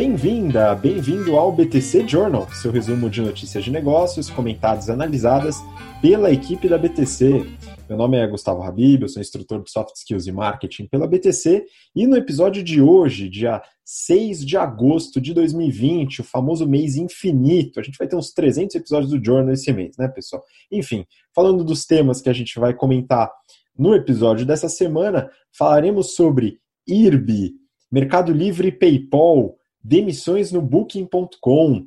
Bem-vinda, bem-vindo ao BTC Journal, seu resumo de notícias de negócios comentadas e analisadas pela equipe da BTC. Meu nome é Gustavo Habib, eu sou instrutor de Soft Skills e Marketing pela BTC e no episódio de hoje, dia 6 de agosto de 2020, o famoso mês infinito, a gente vai ter uns 300 episódios do Journal esse mês, né, pessoal? Enfim, falando dos temas que a gente vai comentar no episódio dessa semana, falaremos sobre IRB, Mercado Livre e PayPal, demissões no Booking.com,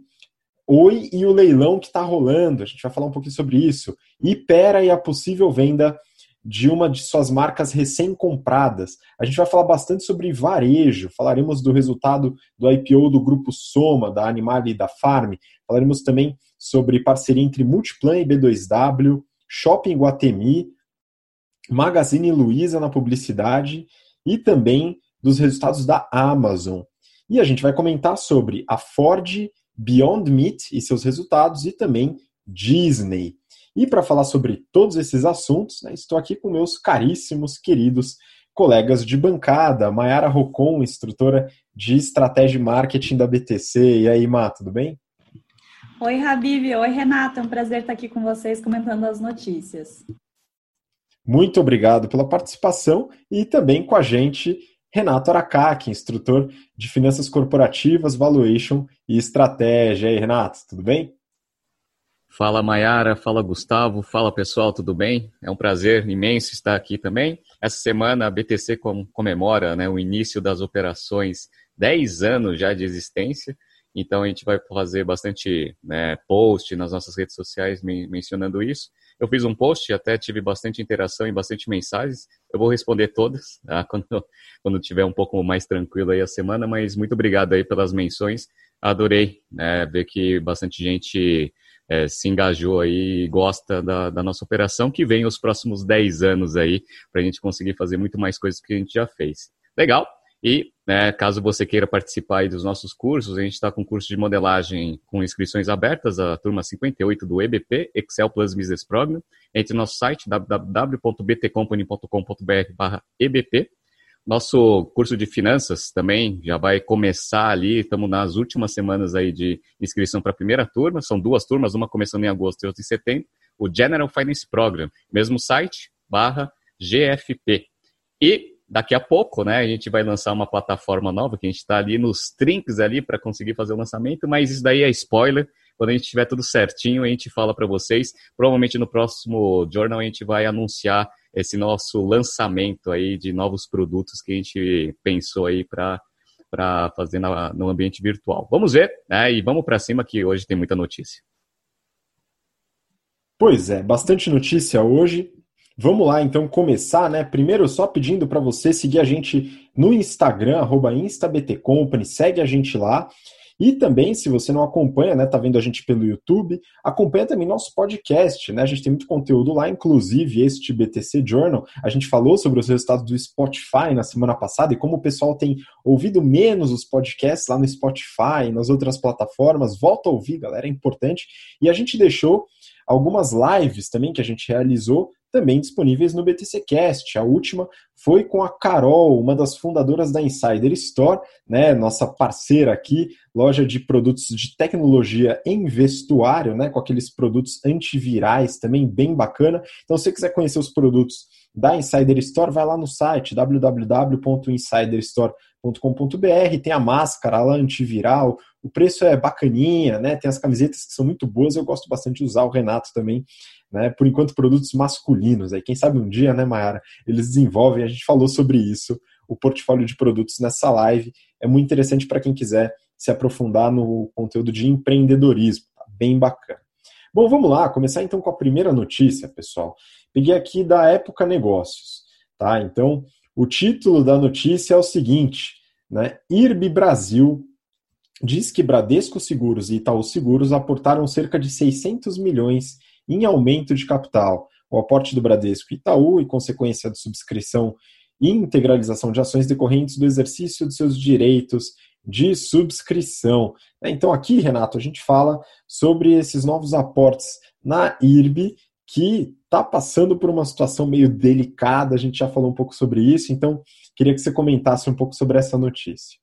Oi e o leilão que está rolando, a gente vai falar um pouquinho sobre isso. Ipera e a possível venda de uma de suas marcas recém-compradas. A gente vai falar bastante sobre varejo, falaremos do resultado do IPO do grupo Soma, da Animal e da Farm, falaremos também sobre parceria entre Multiplan e B2W, Shopping Guatemi, Magazine Luiza na publicidade e também dos resultados da Amazon. E a gente vai comentar sobre a Ford, Beyond Meat e seus resultados e também Disney. E para falar sobre todos esses assuntos, né, estou aqui com meus caríssimos, queridos colegas de bancada, Mayara Rocon, instrutora de estratégia e marketing da BTC. E aí, Má, tudo bem? Oi, Habib. Oi, Renata. É um prazer estar aqui com vocês comentando as notícias. Muito obrigado pela participação e também com a gente Renato Aracaki, instrutor de Finanças Corporativas, Valuation e Estratégia. E aí, Renato, tudo bem? Fala Maiara, fala Gustavo, fala pessoal, tudo bem? É um prazer imenso estar aqui também. Essa semana a BTC comemora né, o início das operações, 10 anos já de existência, então a gente vai fazer bastante né, post nas nossas redes sociais mencionando isso. Eu fiz um post, até tive bastante interação e bastante mensagens. Eu vou responder todas tá? quando, quando tiver um pouco mais tranquilo aí a semana, mas muito obrigado aí pelas menções. Adorei né, ver que bastante gente é, se engajou aí e gosta da, da, nossa operação, que vem os próximos 10 anos aí, para a gente conseguir fazer muito mais coisas que a gente já fez. Legal? E, né, caso você queira participar dos nossos cursos, a gente está com curso de modelagem com inscrições abertas, a turma 58 do EBP, Excel Plus Business Program. Entre no nosso site www.btcompany.com.br/ebp. Nosso curso de finanças também já vai começar ali, estamos nas últimas semanas aí de inscrição para a primeira turma, são duas turmas, uma começando em agosto e outra em setembro, o General Finance Program, mesmo site, barra GFP. E daqui a pouco, né, a gente vai lançar uma plataforma nova, que a gente está ali nos trinks ali para conseguir fazer o lançamento, mas isso daí é spoiler. Quando a gente tiver tudo certinho, a gente fala para vocês. Provavelmente no próximo Journal a gente vai anunciar esse nosso lançamento aí de novos produtos que a gente pensou aí para para fazer na, no ambiente virtual. Vamos ver, né? E vamos para cima que hoje tem muita notícia. Pois é, bastante notícia hoje. Vamos lá, então, começar, né? Primeiro, só pedindo para você seguir a gente no Instagram, arroba InstaBTCompany, segue a gente lá. E também, se você não acompanha, né, tá vendo a gente pelo YouTube, acompanha também nosso podcast, né? A gente tem muito conteúdo lá, inclusive este BTC Journal. A gente falou sobre os resultados do Spotify na semana passada e como o pessoal tem ouvido menos os podcasts lá no Spotify, nas outras plataformas. Volta a ouvir, galera, é importante. E a gente deixou algumas lives também que a gente realizou também disponíveis no BTC Cast. A última foi com a Carol, uma das fundadoras da Insider Store, né, nossa parceira aqui, loja de produtos de tecnologia em vestuário, né, com aqueles produtos antivirais também bem bacana. Então, se você quiser conhecer os produtos da Insider Store, vai lá no site www.insiderstore.com.br, tem a máscara lá antiviral, o preço é bacaninha, né? Tem as camisetas que são muito boas, eu gosto bastante de usar o Renato também né? Por enquanto, produtos masculinos. Aí, quem sabe um dia, né, Mayara, eles desenvolvem. A gente falou sobre isso, o portfólio de produtos nessa live. É muito interessante para quem quiser se aprofundar no conteúdo de empreendedorismo. Tá bem bacana. Bom, vamos lá, começar então com a primeira notícia, pessoal. Peguei aqui da Época Negócios, tá? Então, o título da notícia é o seguinte, né? IRB Brasil diz que Bradesco Seguros e Itaú Seguros aportaram cerca de 600 milhões em aumento de capital. O aporte do Bradesco Itaú e consequência de subscrição e integralização de ações decorrentes do exercício de seus direitos de subscrição. Então, aqui, Renato, a gente fala sobre esses novos aportes na IRB, que está passando por uma situação meio delicada, a gente já falou um pouco sobre isso, então queria que você comentasse um pouco sobre essa notícia.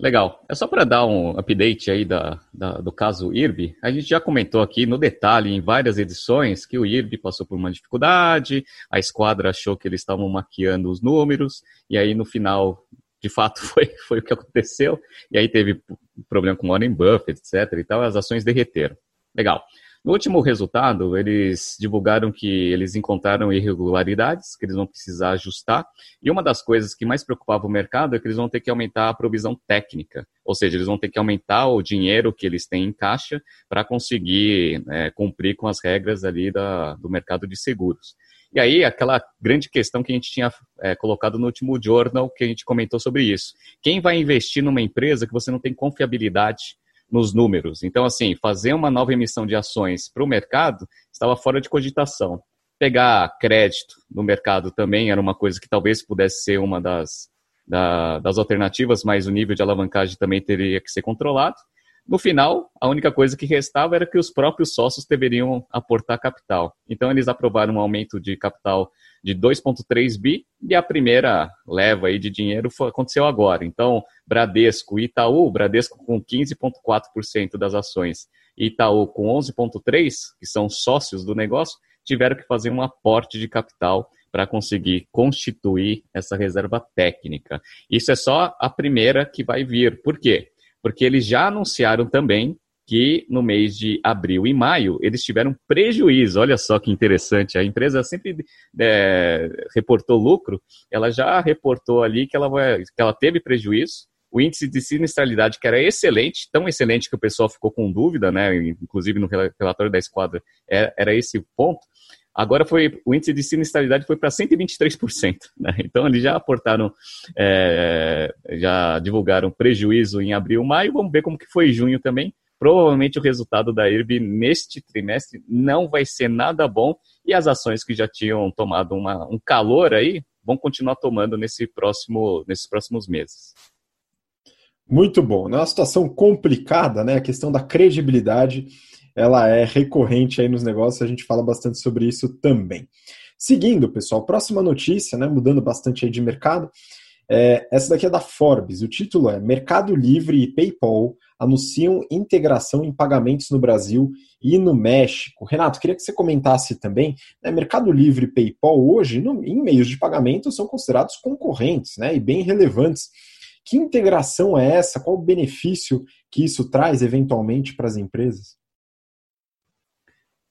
Legal. É só para dar um update aí da, da, do caso IRB. A gente já comentou aqui no detalhe, em várias edições, que o IRB passou por uma dificuldade, a esquadra achou que eles estavam maquiando os números, e aí no final, de fato, foi, foi o que aconteceu, e aí teve problema com Warren Buffett, etc. e tal, as ações derreteram. Legal. No último resultado, eles divulgaram que eles encontraram irregularidades, que eles vão precisar ajustar. E uma das coisas que mais preocupava o mercado é que eles vão ter que aumentar a provisão técnica. Ou seja, eles vão ter que aumentar o dinheiro que eles têm em caixa para conseguir é, cumprir com as regras ali da, do mercado de seguros. E aí, aquela grande questão que a gente tinha é, colocado no último journal, que a gente comentou sobre isso. Quem vai investir numa empresa que você não tem confiabilidade nos números. Então, assim, fazer uma nova emissão de ações para o mercado estava fora de cogitação. Pegar crédito no mercado também era uma coisa que talvez pudesse ser uma das, da, das alternativas, mas o nível de alavancagem também teria que ser controlado. No final, a única coisa que restava era que os próprios sócios deveriam aportar capital. Então, eles aprovaram um aumento de capital de 2,3 bi e a primeira leva aí de dinheiro foi, aconteceu agora. Então, Bradesco e Itaú, Bradesco com 15,4% das ações e Itaú com 11,3%, que são sócios do negócio, tiveram que fazer um aporte de capital para conseguir constituir essa reserva técnica. Isso é só a primeira que vai vir. Por quê? Porque eles já anunciaram também que no mês de abril e maio eles tiveram prejuízo. Olha só que interessante. A empresa sempre é, reportou lucro, ela já reportou ali que ela, que ela teve prejuízo. O índice de sinistralidade, que era excelente, tão excelente que o pessoal ficou com dúvida, né? inclusive no relatório da esquadra, era, é, era esse o ponto. Agora foi o índice de sinistralidade foi para 123%. Né? Então eles já aportaram, é, já divulgaram prejuízo em abril, maio. Vamos ver como que foi junho também provavelmente o resultado da IRB neste trimestre não vai ser nada bom e as ações que já tinham tomado uma, um calor aí vão continuar tomando nesse próximo, nesses próximos meses. Muito bom. É uma situação complicada, né? A questão da credibilidade, ela é recorrente aí nos negócios, a gente fala bastante sobre isso também. Seguindo, pessoal, próxima notícia, né? Mudando bastante aí de mercado. É, essa daqui é da Forbes. O título é Mercado Livre e PayPal anunciam integração em pagamentos no Brasil e no México. Renato, queria que você comentasse também, né, Mercado Livre e PayPal hoje, no, em meios de pagamento, são considerados concorrentes né, e bem relevantes. Que integração é essa? Qual o benefício que isso traz eventualmente para as empresas?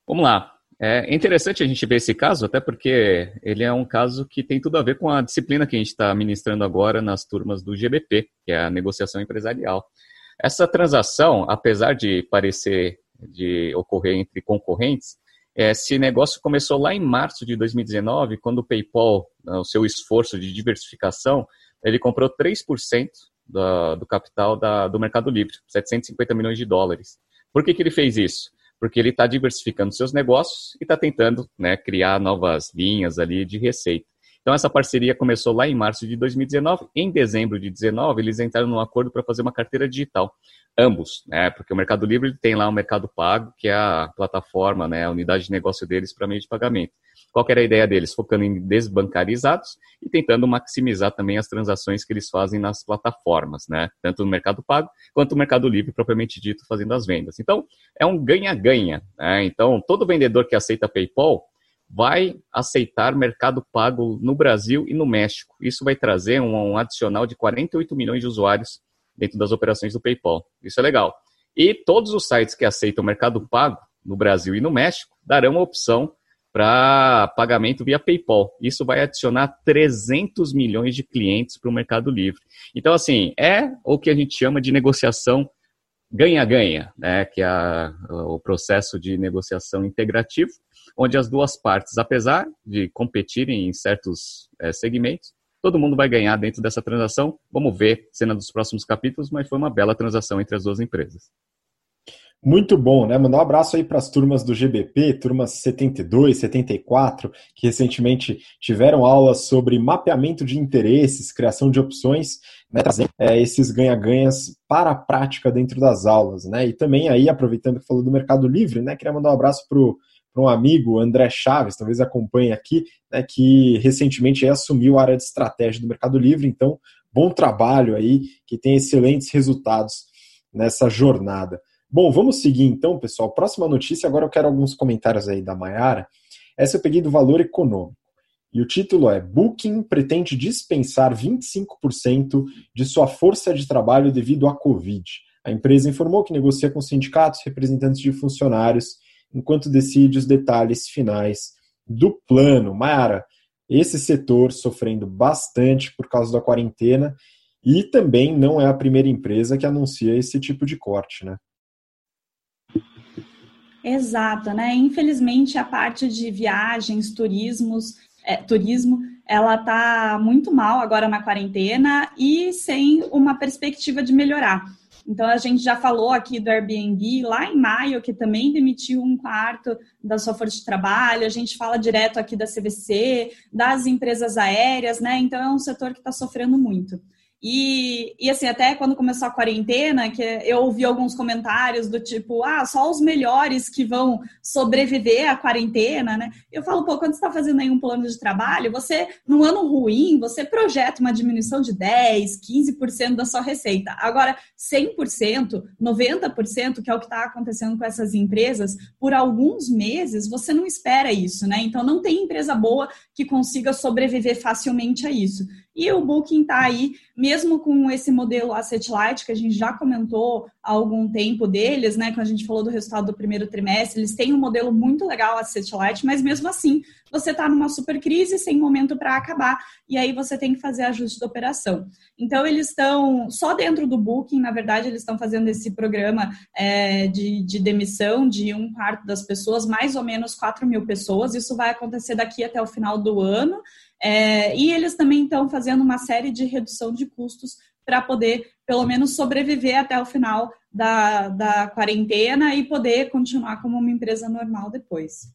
Vamos lá. É interessante a gente ver esse caso, até porque ele é um caso que tem tudo a ver com a disciplina que a gente está ministrando agora nas turmas do GBP, que é a negociação empresarial. Essa transação, apesar de parecer de ocorrer entre concorrentes, esse negócio começou lá em março de 2019, quando o PayPal, né, o seu esforço de diversificação, ele comprou 3% do, do capital do Mercado Livre, 750 milhões de dólares. Por que, que ele fez isso? Porque ele está diversificando seus negócios e está tentando né, criar novas linhas ali de receita. Então, essa parceria começou lá em março de 2019. Em dezembro de 2019, eles entraram num acordo para fazer uma carteira digital. Ambos, né? Porque o Mercado Livre tem lá o Mercado Pago, que é a plataforma, né? a unidade de negócio deles para meio de pagamento. Qual era a ideia deles? Focando em desbancarizados e tentando maximizar também as transações que eles fazem nas plataformas, né? Tanto no Mercado Pago quanto no Mercado Livre, propriamente dito, fazendo as vendas. Então, é um ganha-ganha. Né? Então, todo vendedor que aceita PayPal vai aceitar mercado pago no Brasil e no México. Isso vai trazer um, adicional de 48 milhões de usuários dentro das operações do PayPal. Isso é legal. E todos os sites que aceitam mercado pago no Brasil e no México darão a opção para pagamento via PayPal. Isso vai adicionar 300 milhões de clientes para o Mercado Livre. Então, assim, é o que a gente chama de negociação ganha-ganha, né? que é o processo de negociação integrativo onde as duas partes, apesar de competirem em certos é, segmentos, todo mundo vai ganhar dentro dessa transação. Vamos ver cena dos próximos capítulos, mas foi uma bela transação entre as duas empresas. Muito bom, né? Mandar um abraço aí para as turmas do GBP, turmas 72, 74, que recentemente tiveram aulas sobre mapeamento de interesses, criação de opções, né? trazendo é, esses ganha-ganhas para a prática dentro das aulas, né? E também aí, aproveitando que falou do Mercado Livre, né? Queria mandar um abraço para para um amigo, André Chaves, talvez acompanhe aqui, né, que recentemente assumiu a área de estratégia do Mercado Livre, então bom trabalho aí, que tem excelentes resultados nessa jornada. Bom, vamos seguir então, pessoal. Próxima notícia, agora eu quero alguns comentários aí da Maiara. Essa eu peguei do valor econômico. E o título é Booking pretende dispensar 25% de sua força de trabalho devido à Covid. A empresa informou que negocia com sindicatos, representantes de funcionários, enquanto decide os detalhes finais do plano. Mayara, esse setor sofrendo bastante por causa da quarentena e também não é a primeira empresa que anuncia esse tipo de corte, né? Exato, né? Infelizmente a parte de viagens, turismos é, turismo, ela está muito mal agora na quarentena e sem uma perspectiva de melhorar. Então, a gente já falou aqui do Airbnb lá em maio, que também demitiu um quarto da sua força de trabalho. A gente fala direto aqui da CVC, das empresas aéreas, né? Então, é um setor que está sofrendo muito. E, e assim, até quando começou a quarentena, que eu ouvi alguns comentários do tipo, ah, só os melhores que vão sobreviver à quarentena, né? Eu falo, pô, quando você está fazendo aí um plano de trabalho, você, num ano ruim, você projeta uma diminuição de 10, 15% da sua receita. Agora, 100%, 90%, que é o que está acontecendo com essas empresas, por alguns meses, você não espera isso, né? Então, não tem empresa boa que consiga sobreviver facilmente a isso. E o Booking está aí, mesmo com esse modelo asset light, que a gente já comentou há algum tempo deles, né? Quando a gente falou do resultado do primeiro trimestre, eles têm um modelo muito legal asset light, mas mesmo assim, você está numa super crise, sem momento para acabar, e aí você tem que fazer ajuste da operação. Então, eles estão, só dentro do Booking, na verdade, eles estão fazendo esse programa é, de, de demissão de um quarto das pessoas, mais ou menos 4 mil pessoas. Isso vai acontecer daqui até o final do ano. É, e eles também estão fazendo uma série de redução de custos para poder, pelo menos, sobreviver até o final da, da quarentena e poder continuar como uma empresa normal depois.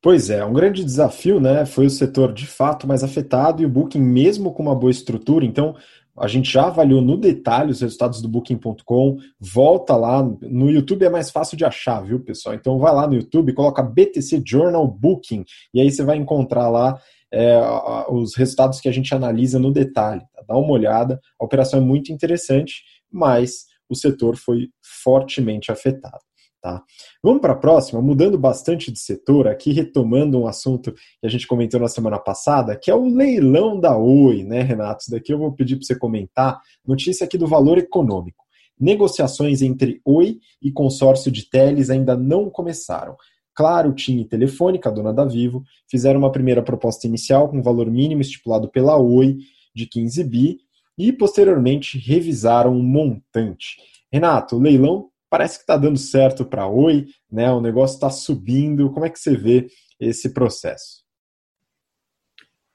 Pois é, um grande desafio, né? Foi o setor de fato mais afetado e o Booking, mesmo com uma boa estrutura, então a gente já avaliou no detalhe os resultados do Booking.com. Volta lá. No YouTube é mais fácil de achar, viu, pessoal? Então vai lá no YouTube, coloca BTC Journal Booking e aí você vai encontrar lá é, os resultados que a gente analisa no detalhe. Tá? Dá uma olhada, a operação é muito interessante, mas o setor foi fortemente afetado. Tá? Vamos para a próxima, mudando bastante de setor, aqui retomando um assunto que a gente comentou na semana passada, que é o leilão da Oi, né, Renato? Isso daqui eu vou pedir para você comentar. Notícia aqui do valor econômico. Negociações entre Oi e consórcio de teles ainda não começaram. Claro, TIM e Telefônica, dona da Vivo, fizeram uma primeira proposta inicial com valor mínimo estipulado pela Oi de 15 bi e posteriormente revisaram o montante. Renato, o leilão parece que está dando certo para a Oi, né? O negócio está subindo. Como é que você vê esse processo?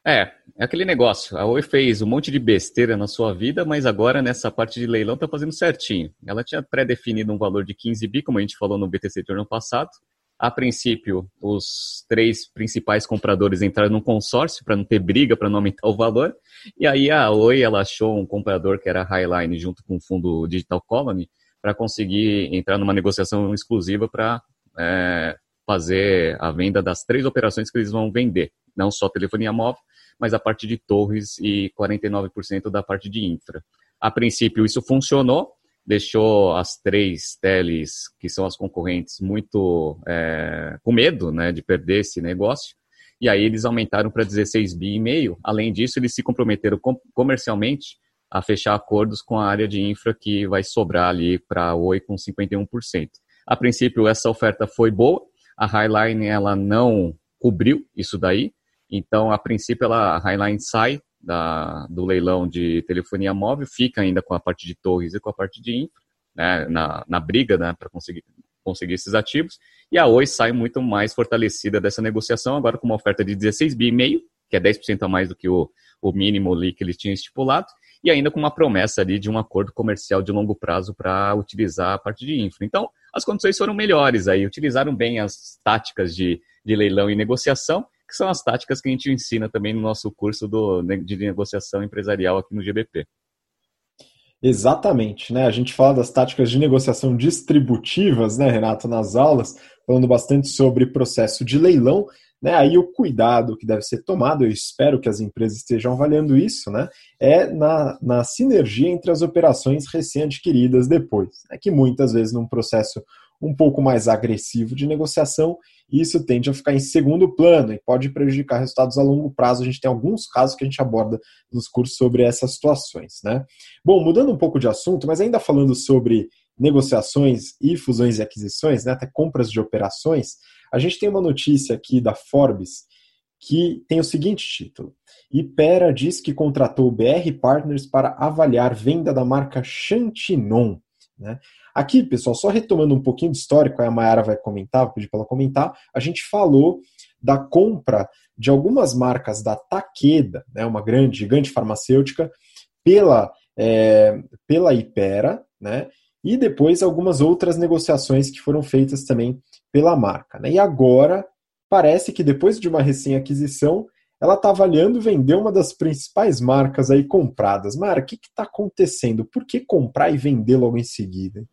É, é aquele negócio. A Oi fez um monte de besteira na sua vida, mas agora nessa parte de leilão está fazendo certinho. Ela tinha pré-definido um valor de 15 bi, como a gente falou no BTC do ano passado, a princípio, os três principais compradores entraram num consórcio para não ter briga, para não aumentar o valor. E aí a Oi ela achou um comprador que era a Highline junto com o fundo Digital Colony para conseguir entrar numa negociação exclusiva para é, fazer a venda das três operações que eles vão vender. Não só telefonia móvel, mas a parte de torres e 49% da parte de infra. A princípio isso funcionou, deixou as três teles, que são as concorrentes, muito é, com medo né, de perder esse negócio. E aí eles aumentaram para 16 bi e meio. Além disso, eles se comprometeram com, comercialmente a fechar acordos com a área de infra que vai sobrar ali para Oi com 51%. A princípio, essa oferta foi boa. A Highline ela não cobriu isso daí. Então, a princípio, ela, a Highline sai da, do leilão de telefonia móvel, fica ainda com a parte de torres e com a parte de infra, né, na, na briga né, para conseguir, conseguir esses ativos. E a Oi sai muito mais fortalecida dessa negociação, agora com uma oferta de 16 bi e meio, que é 10% a mais do que o, o mínimo ali que eles tinham estipulado, e ainda com uma promessa ali de um acordo comercial de longo prazo para utilizar a parte de infra. Então, as condições foram melhores aí, utilizaram bem as táticas de, de leilão e negociação, que são as táticas que a gente ensina também no nosso curso do, de negociação empresarial aqui no GBP. Exatamente, né? A gente fala das táticas de negociação distributivas, né, Renato, nas aulas, falando bastante sobre processo de leilão. Né? Aí o cuidado que deve ser tomado, eu espero que as empresas estejam avaliando isso, né? é na, na sinergia entre as operações recém-adquiridas depois, né? que muitas vezes num processo um pouco mais agressivo de negociação, isso tende a ficar em segundo plano e pode prejudicar resultados a longo prazo. A gente tem alguns casos que a gente aborda nos cursos sobre essas situações. Né? Bom, mudando um pouco de assunto, mas ainda falando sobre negociações e fusões e aquisições, né, até compras de operações, a gente tem uma notícia aqui da Forbes que tem o seguinte título: Ipera diz que contratou BR Partners para avaliar venda da marca Chantinon. Né? Aqui, pessoal, só retomando um pouquinho de histórico, a Mayara vai comentar, vou pedir para ela comentar, a gente falou da compra de algumas marcas da Takeda, né, uma grande, gigante farmacêutica, pela, é, pela Ipera, né, e depois algumas outras negociações que foram feitas também pela marca. Né, e agora, parece que depois de uma recém-aquisição, ela está avaliando vender uma das principais marcas aí compradas. Mara, o que está acontecendo? Por que comprar e vender logo em seguida?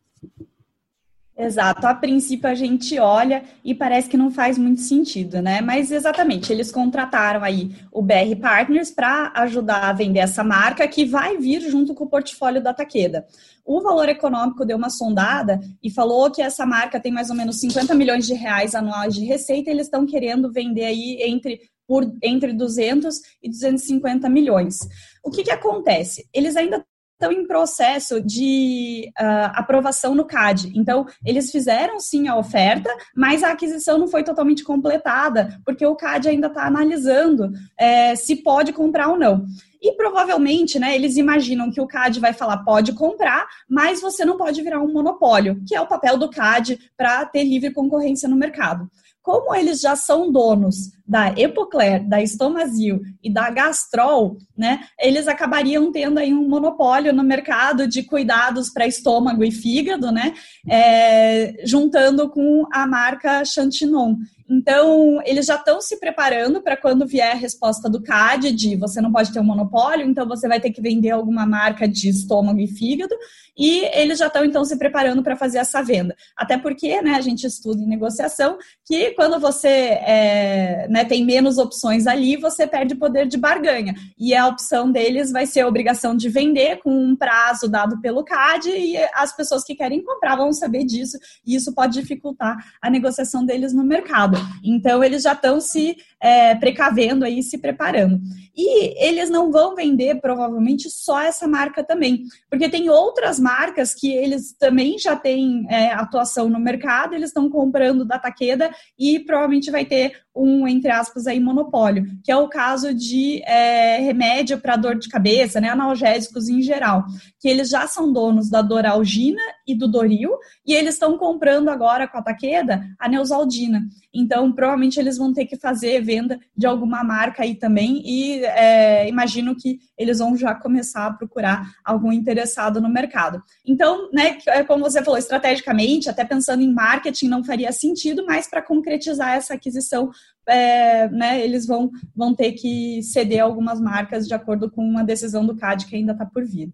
Exato. A princípio a gente olha e parece que não faz muito sentido, né? Mas exatamente, eles contrataram aí o BR Partners para ajudar a vender essa marca que vai vir junto com o portfólio da Taqueda. O valor econômico deu uma sondada e falou que essa marca tem mais ou menos 50 milhões de reais anuais de receita e eles estão querendo vender aí entre por entre 200 e 250 milhões. O que, que acontece? Eles ainda estão em processo de uh, aprovação no CAD. Então, eles fizeram sim a oferta, mas a aquisição não foi totalmente completada, porque o CAD ainda está analisando é, se pode comprar ou não. E provavelmente, né, eles imaginam que o CAD vai falar pode comprar, mas você não pode virar um monopólio, que é o papel do CAD para ter livre concorrência no mercado como eles já são donos da Epocler, da Estomazil e da Gastrol, né, eles acabariam tendo aí um monopólio no mercado de cuidados para estômago e fígado, né, é, juntando com a marca Chantinon. Então, eles já estão se preparando para quando vier a resposta do CAD de você não pode ter um monopólio, então você vai ter que vender alguma marca de estômago e fígado, e eles já estão então se preparando para fazer essa venda. Até porque, né, a gente estuda em negociação que quando você é, né, tem menos opções ali, você perde poder de barganha. E a opção deles vai ser a obrigação de vender com um prazo dado pelo CAD, e as pessoas que querem comprar vão saber disso, e isso pode dificultar a negociação deles no mercado. Então, eles já estão se é, precavendo aí, se preparando. E eles não vão vender, provavelmente, só essa marca também, porque tem outras marcas que eles também já têm é, atuação no mercado, eles estão comprando da Taqueda e provavelmente vai ter um, entre aspas, aí, monopólio, que é o caso de é, remédio para dor de cabeça, né, analgésicos em geral, que eles já são donos da Doralgina e do Doril, e eles estão comprando agora com a Taqueda a Neusaldina. Então, provavelmente eles vão ter que fazer venda de alguma marca aí também, e é, imagino que eles vão já começar a procurar algum interessado no mercado. Então, né, é como você falou, estrategicamente, até pensando em marketing, não faria sentido, mas para concretizar essa aquisição é, né, eles vão, vão ter que ceder algumas marcas de acordo com uma decisão do CAD que ainda está por vir.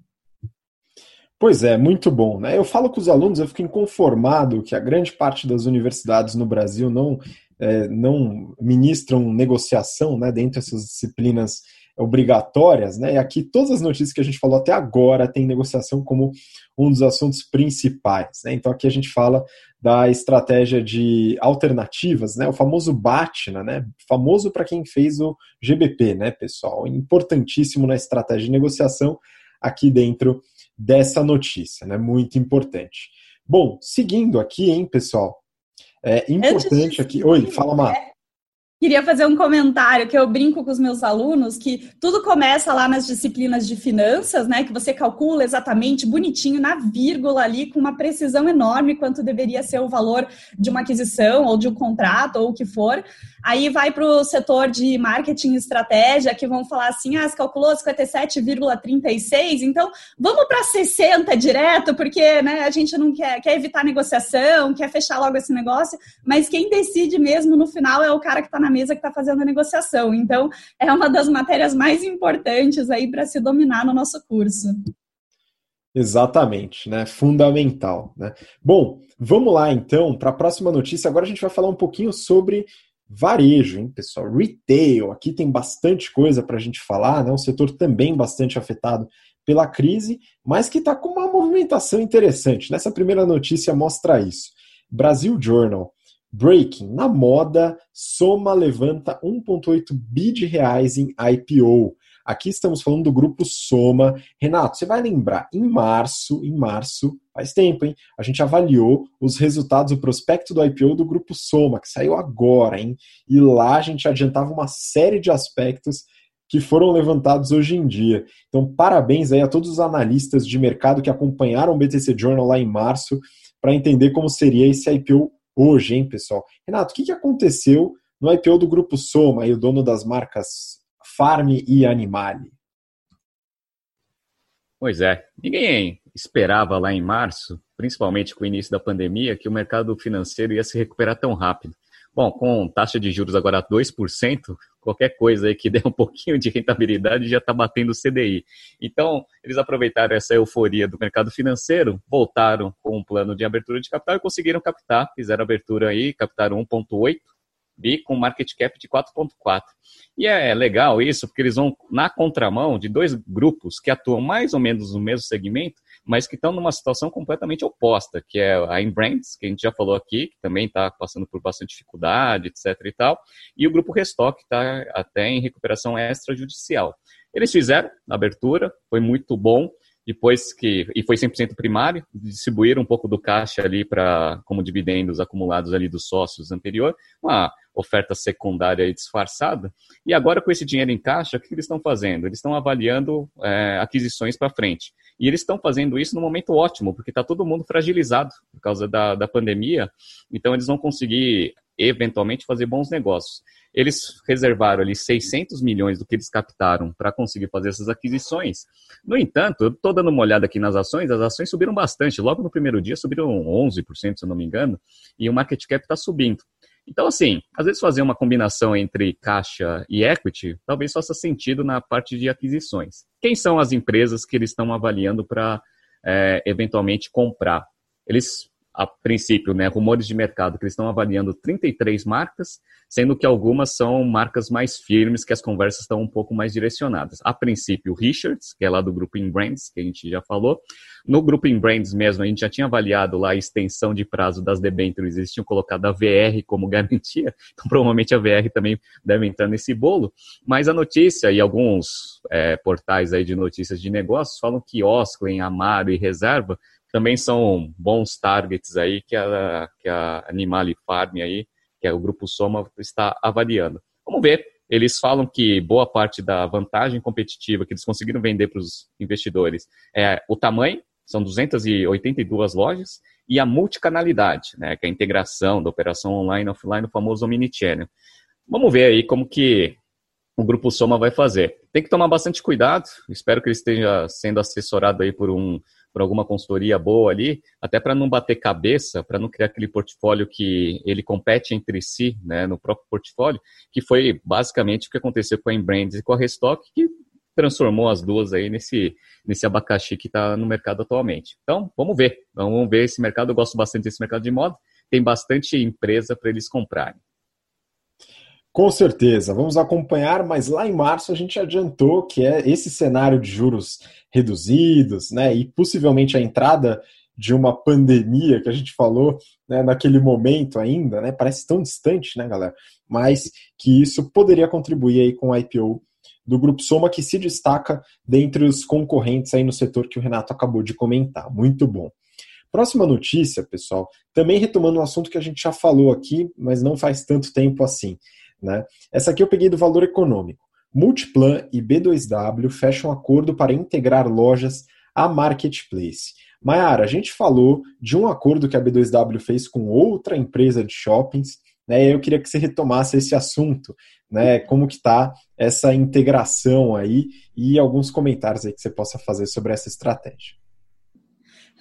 Pois é, muito bom. Né? Eu falo com os alunos, eu fico inconformado que a grande parte das universidades no Brasil não, é, não ministram negociação né, dentro dessas disciplinas obrigatórias, né? E aqui todas as notícias que a gente falou até agora tem negociação como um dos assuntos principais, né? Então aqui a gente fala da estratégia de alternativas, né? O famoso BATNA, né? Famoso para quem fez o GBP, né, pessoal? Importantíssimo na estratégia de negociação aqui dentro dessa notícia, né? Muito importante. Bom, seguindo aqui, hein, pessoal? É importante aqui. Oi, fala, Mar. Queria fazer um comentário que eu brinco com os meus alunos que tudo começa lá nas disciplinas de finanças, né? Que você calcula exatamente, bonitinho, na vírgula ali, com uma precisão enorme quanto deveria ser o valor de uma aquisição ou de um contrato ou o que for. Aí vai para o setor de marketing e estratégia, que vão falar assim: ah, você calculou 57,36, então vamos para 60 direto, porque né, a gente não quer, quer evitar negociação, quer fechar logo esse negócio, mas quem decide mesmo no final é o cara que está na mesa que está fazendo a negociação. Então, é uma das matérias mais importantes aí para se dominar no nosso curso. Exatamente, né? Fundamental. Né? Bom, vamos lá então para a próxima notícia. Agora a gente vai falar um pouquinho sobre varejo, hein, pessoal? Retail, aqui tem bastante coisa para a gente falar, né? Um setor também bastante afetado pela crise, mas que está com uma movimentação interessante. Nessa primeira notícia mostra isso. Brasil Journal. Breaking, na moda, Soma levanta 1,8 bi de reais em IPO. Aqui estamos falando do grupo Soma. Renato, você vai lembrar, em março, em março, faz tempo, hein? A gente avaliou os resultados, o prospecto do IPO do grupo Soma, que saiu agora, hein? E lá a gente adiantava uma série de aspectos que foram levantados hoje em dia. Então, parabéns aí a todos os analistas de mercado que acompanharam o BTC Journal lá em março para entender como seria esse IPO hoje, hein, pessoal? Renato, o que aconteceu no IPO do Grupo Soma, aí, o dono das marcas Farm e Animale. Pois é, ninguém esperava lá em março, principalmente com o início da pandemia, que o mercado financeiro ia se recuperar tão rápido. Bom, com taxa de juros agora a 2%, qualquer coisa aí que der um pouquinho de rentabilidade já está batendo o CDI. Então, eles aproveitaram essa euforia do mercado financeiro, voltaram com um plano de abertura de capital e conseguiram captar, fizeram abertura aí, captaram 1,8 bi com market cap de 4,4. E é legal isso, porque eles vão na contramão de dois grupos que atuam mais ou menos no mesmo segmento, mas que estão numa situação completamente oposta, que é a Inbrands, que a gente já falou aqui, que também está passando por bastante dificuldade, etc e tal, e o grupo Restock está até em recuperação extrajudicial. Eles fizeram a abertura, foi muito bom, depois que e foi 100% primário, distribuíram um pouco do caixa ali para como dividendos acumulados ali dos sócios anterior, uma oferta secundária disfarçada. E agora com esse dinheiro em caixa, o que eles estão fazendo? Eles estão avaliando é, aquisições para frente. E eles estão fazendo isso no momento ótimo, porque está todo mundo fragilizado por causa da, da pandemia. Então eles vão conseguir eventualmente fazer bons negócios. Eles reservaram ali 600 milhões do que eles captaram para conseguir fazer essas aquisições. No entanto, eu estou dando uma olhada aqui nas ações, as ações subiram bastante. Logo no primeiro dia subiram 11%, se eu não me engano, e o market cap está subindo. Então, assim, às vezes fazer uma combinação entre caixa e equity talvez faça sentido na parte de aquisições. Quem são as empresas que eles estão avaliando para é, eventualmente comprar? Eles a princípio, né, rumores de mercado que eles estão avaliando 33 marcas, sendo que algumas são marcas mais firmes, que as conversas estão um pouco mais direcionadas. A princípio, o Richards, que é lá do grupo In Brands, que a gente já falou. No grupo In Brands mesmo, a gente já tinha avaliado lá a extensão de prazo das debêntures, eles tinham colocado a VR como garantia, então provavelmente a VR também deve entrar nesse bolo. Mas a notícia e alguns é, portais aí de notícias de negócios falam que Osclen, Amaro e Reserva também são bons targets aí que a, que a Animale Farm aí, que é o grupo Soma, está avaliando. Vamos ver. Eles falam que boa parte da vantagem competitiva que eles conseguiram vender para os investidores é o tamanho, são 282 lojas, e a multicanalidade, né, que é a integração da operação online e offline, o famoso omnichannel. Vamos ver aí como que o Grupo Soma vai fazer. Tem que tomar bastante cuidado, espero que ele esteja sendo assessorado aí por um por alguma consultoria boa ali, até para não bater cabeça, para não criar aquele portfólio que ele compete entre si, né, no próprio portfólio, que foi basicamente o que aconteceu com a Embrands e com a Restock, que transformou as duas aí nesse, nesse abacaxi que está no mercado atualmente. Então, vamos ver. Vamos ver esse mercado. Eu gosto bastante desse mercado de moda. Tem bastante empresa para eles comprarem. Com certeza, vamos acompanhar, mas lá em março a gente adiantou que é esse cenário de juros reduzidos, né, e possivelmente a entrada de uma pandemia que a gente falou né, naquele momento ainda, né, parece tão distante, né, galera, mas que isso poderia contribuir aí com o IPO do Grupo Soma, que se destaca dentre os concorrentes aí no setor que o Renato acabou de comentar. Muito bom. Próxima notícia, pessoal, também retomando um assunto que a gente já falou aqui, mas não faz tanto tempo assim. Né? Essa aqui eu peguei do valor econômico. Multiplan e B2W fecham acordo para integrar lojas à Marketplace. Mayara, a gente falou de um acordo que a B2W fez com outra empresa de shoppings, né? Eu queria que você retomasse esse assunto, né? Como que está essa integração aí e alguns comentários aí que você possa fazer sobre essa estratégia.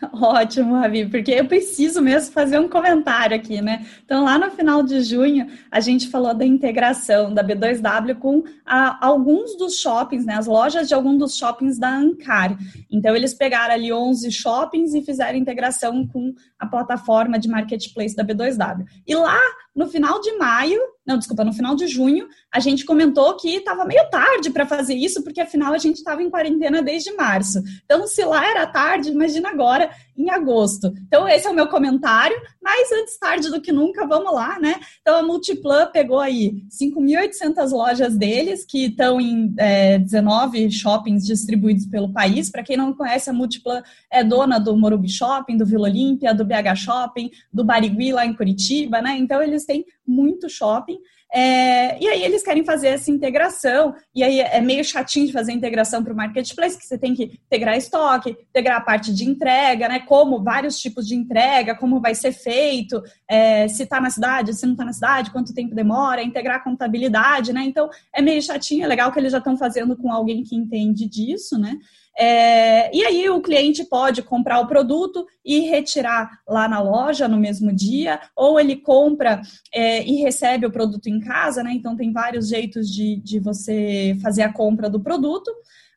Ótimo, Ravi, porque eu preciso mesmo fazer um comentário aqui, né? Então, lá no final de junho, a gente falou da integração da B2W com a, alguns dos shoppings, né? As lojas de alguns dos shoppings da Ancari. Então, eles pegaram ali 11 shoppings e fizeram integração com a plataforma de marketplace da B2W. E lá, no final de maio, não, desculpa, no final de junho, a gente comentou que estava meio tarde para fazer isso, porque afinal a gente estava em quarentena desde março. Então, se lá era tarde, imagina agora, em agosto. Então, esse é o meu comentário, mas antes tarde do que nunca, vamos lá, né? Então, a Multiplan pegou aí 5.800 lojas deles, que estão em é, 19 shoppings distribuídos pelo país. Para quem não conhece, a Multiplan é dona do Morumbi Shopping, do Vila Olímpia, do BH Shopping, do Barigui, lá em Curitiba, né? Então, eles têm muito shopping. É, e aí eles querem fazer essa integração, e aí é meio chatinho de fazer a integração para o marketplace, que você tem que integrar estoque, integrar a parte de entrega, né? Como vários tipos de entrega, como vai ser feito, é, se está na cidade, se não está na cidade, quanto tempo demora, integrar a contabilidade, né? Então é meio chatinho, é legal que eles já estão fazendo com alguém que entende disso, né? É, e aí o cliente pode comprar o produto e retirar lá na loja no mesmo dia, ou ele compra é, e recebe o produto em casa, né? Então tem vários jeitos de, de você fazer a compra do produto.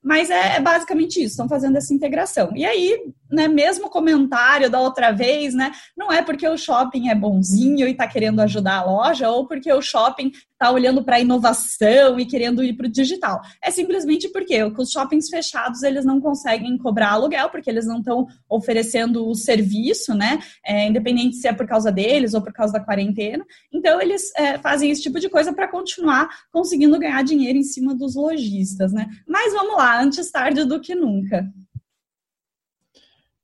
Mas é, é, basicamente isso, estão fazendo essa integração. E aí, né, mesmo comentário da outra vez, né, não é porque o shopping é bonzinho e está querendo ajudar a loja, ou porque o shopping está olhando para a inovação e querendo ir para o digital. É simplesmente porque os shoppings fechados eles não conseguem cobrar aluguel, porque eles não estão oferecendo o serviço, né, é, independente se é por causa deles ou por causa da quarentena. Então, eles é, fazem esse tipo de coisa para continuar conseguindo ganhar dinheiro em cima dos lojistas, né. Mas vamos lá, antes tarde do que nunca.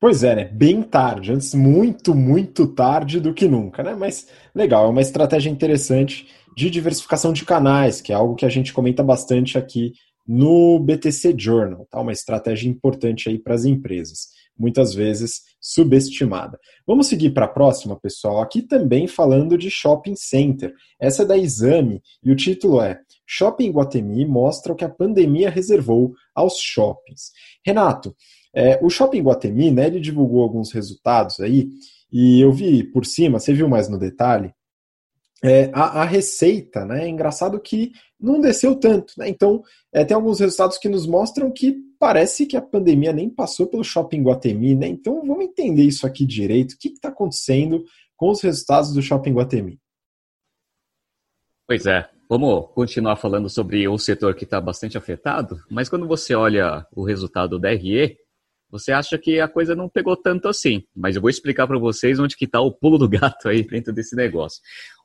Pois é, né? Bem tarde, antes muito, muito tarde do que nunca, né? Mas legal, é uma estratégia interessante de diversificação de canais, que é algo que a gente comenta bastante aqui no BTC Journal, tá? Uma estratégia importante aí para as empresas, muitas vezes subestimada. Vamos seguir para a próxima, pessoal. Aqui também falando de shopping center. Essa é da Exame e o título é Shopping Guatemi mostra o que a pandemia reservou aos shoppings. Renato, é, o Shopping Guatemi, né, ele divulgou alguns resultados aí, e eu vi por cima, você viu mais no detalhe, é, a, a, receita, né? É engraçado que não desceu tanto, né? Então, é, tem alguns resultados que nos mostram que parece que a pandemia nem passou pelo Shopping Guatemi, né? Então, vamos entender isso aqui direito. O que está acontecendo com os resultados do Shopping Guatemi? Pois é, Vamos continuar falando sobre o setor que está bastante afetado, mas quando você olha o resultado da RE, você acha que a coisa não pegou tanto assim. Mas eu vou explicar para vocês onde que está o pulo do gato aí dentro desse negócio.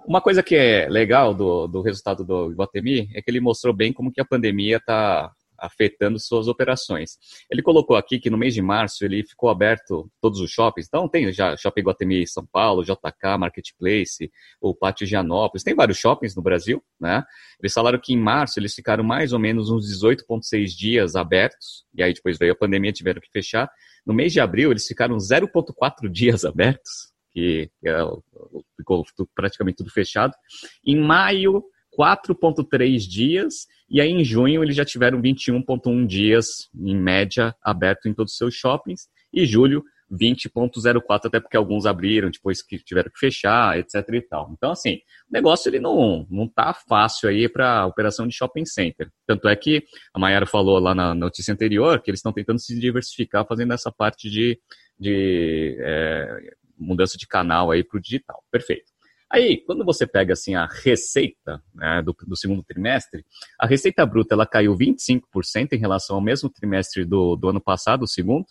Uma coisa que é legal do, do resultado do Iguatemi é que ele mostrou bem como que a pandemia está afetando suas operações. Ele colocou aqui que no mês de março ele ficou aberto todos os shoppings. Então tem já Shopping Guatemi São Paulo, JK, Marketplace, o Pátio Gianópolis, tem vários shoppings no Brasil, né? Eles falaram que em março eles ficaram mais ou menos uns 18.6 dias abertos, e aí depois veio a pandemia, tiveram que fechar. No mês de abril eles ficaram 0.4 dias abertos, que é, ficou praticamente tudo fechado. Em maio 4,3 dias, e aí em junho eles já tiveram 21,1 dias, em média, aberto em todos os seus shoppings, e julho 20,04, até porque alguns abriram depois que tiveram que fechar, etc e tal. Então, assim, o negócio ele não, não tá fácil aí para operação de shopping center. Tanto é que a Mayara falou lá na notícia anterior que eles estão tentando se diversificar fazendo essa parte de, de é, mudança de canal aí para o digital. Perfeito. Aí, quando você pega assim a receita né, do, do, segundo trimestre, a receita bruta ela caiu 25% em relação ao mesmo trimestre do, do ano passado, o segundo,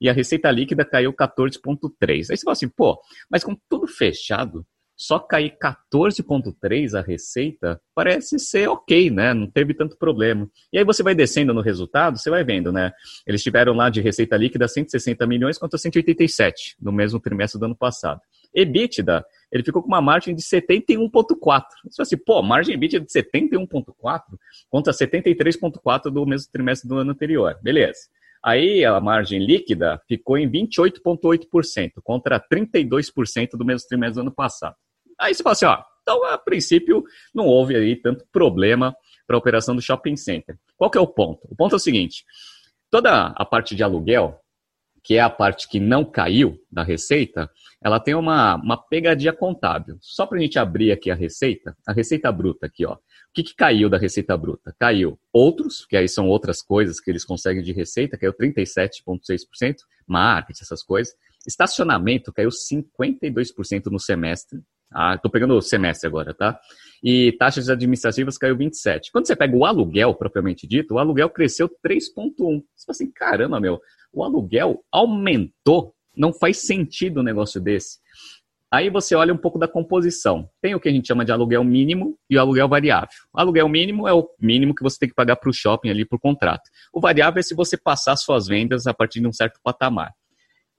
e a receita líquida caiu 14,3%. Aí você fala assim, pô, mas com tudo fechado, só cair 14,3% a receita parece ser ok, né? Não teve tanto problema. E aí você vai descendo no resultado, você vai vendo, né? Eles tiveram lá de receita líquida 160 milhões contra 187 no mesmo trimestre do ano passado. EBITDA ele ficou com uma margem de 71,4. Você assim, pô, margem EBITDA de 71,4 contra 73,4 do mesmo trimestre do ano anterior. Beleza. Aí a margem líquida ficou em 28,8% contra 32% do mesmo trimestre do ano passado. Aí você fala assim, ó, então a princípio não houve aí tanto problema para a operação do shopping center. Qual que é o ponto? O ponto é o seguinte, toda a parte de aluguel, que é a parte que não caiu da receita, ela tem uma, uma pegadinha contábil. Só para a gente abrir aqui a receita, a receita bruta aqui, ó. O que, que caiu da receita bruta? Caiu outros, que aí são outras coisas que eles conseguem de receita, caiu 37,6%, marketing, essas coisas. Estacionamento caiu 52% no semestre. Ah, tô pegando o semestre agora, tá? E taxas administrativas caiu 27. Quando você pega o aluguel propriamente dito, o aluguel cresceu 3,1. Você fala assim, caramba, meu, o aluguel aumentou. Não faz sentido um negócio desse. Aí você olha um pouco da composição. Tem o que a gente chama de aluguel mínimo e o aluguel variável. O aluguel mínimo é o mínimo que você tem que pagar para o shopping ali por contrato. O variável é se você passar suas vendas a partir de um certo patamar.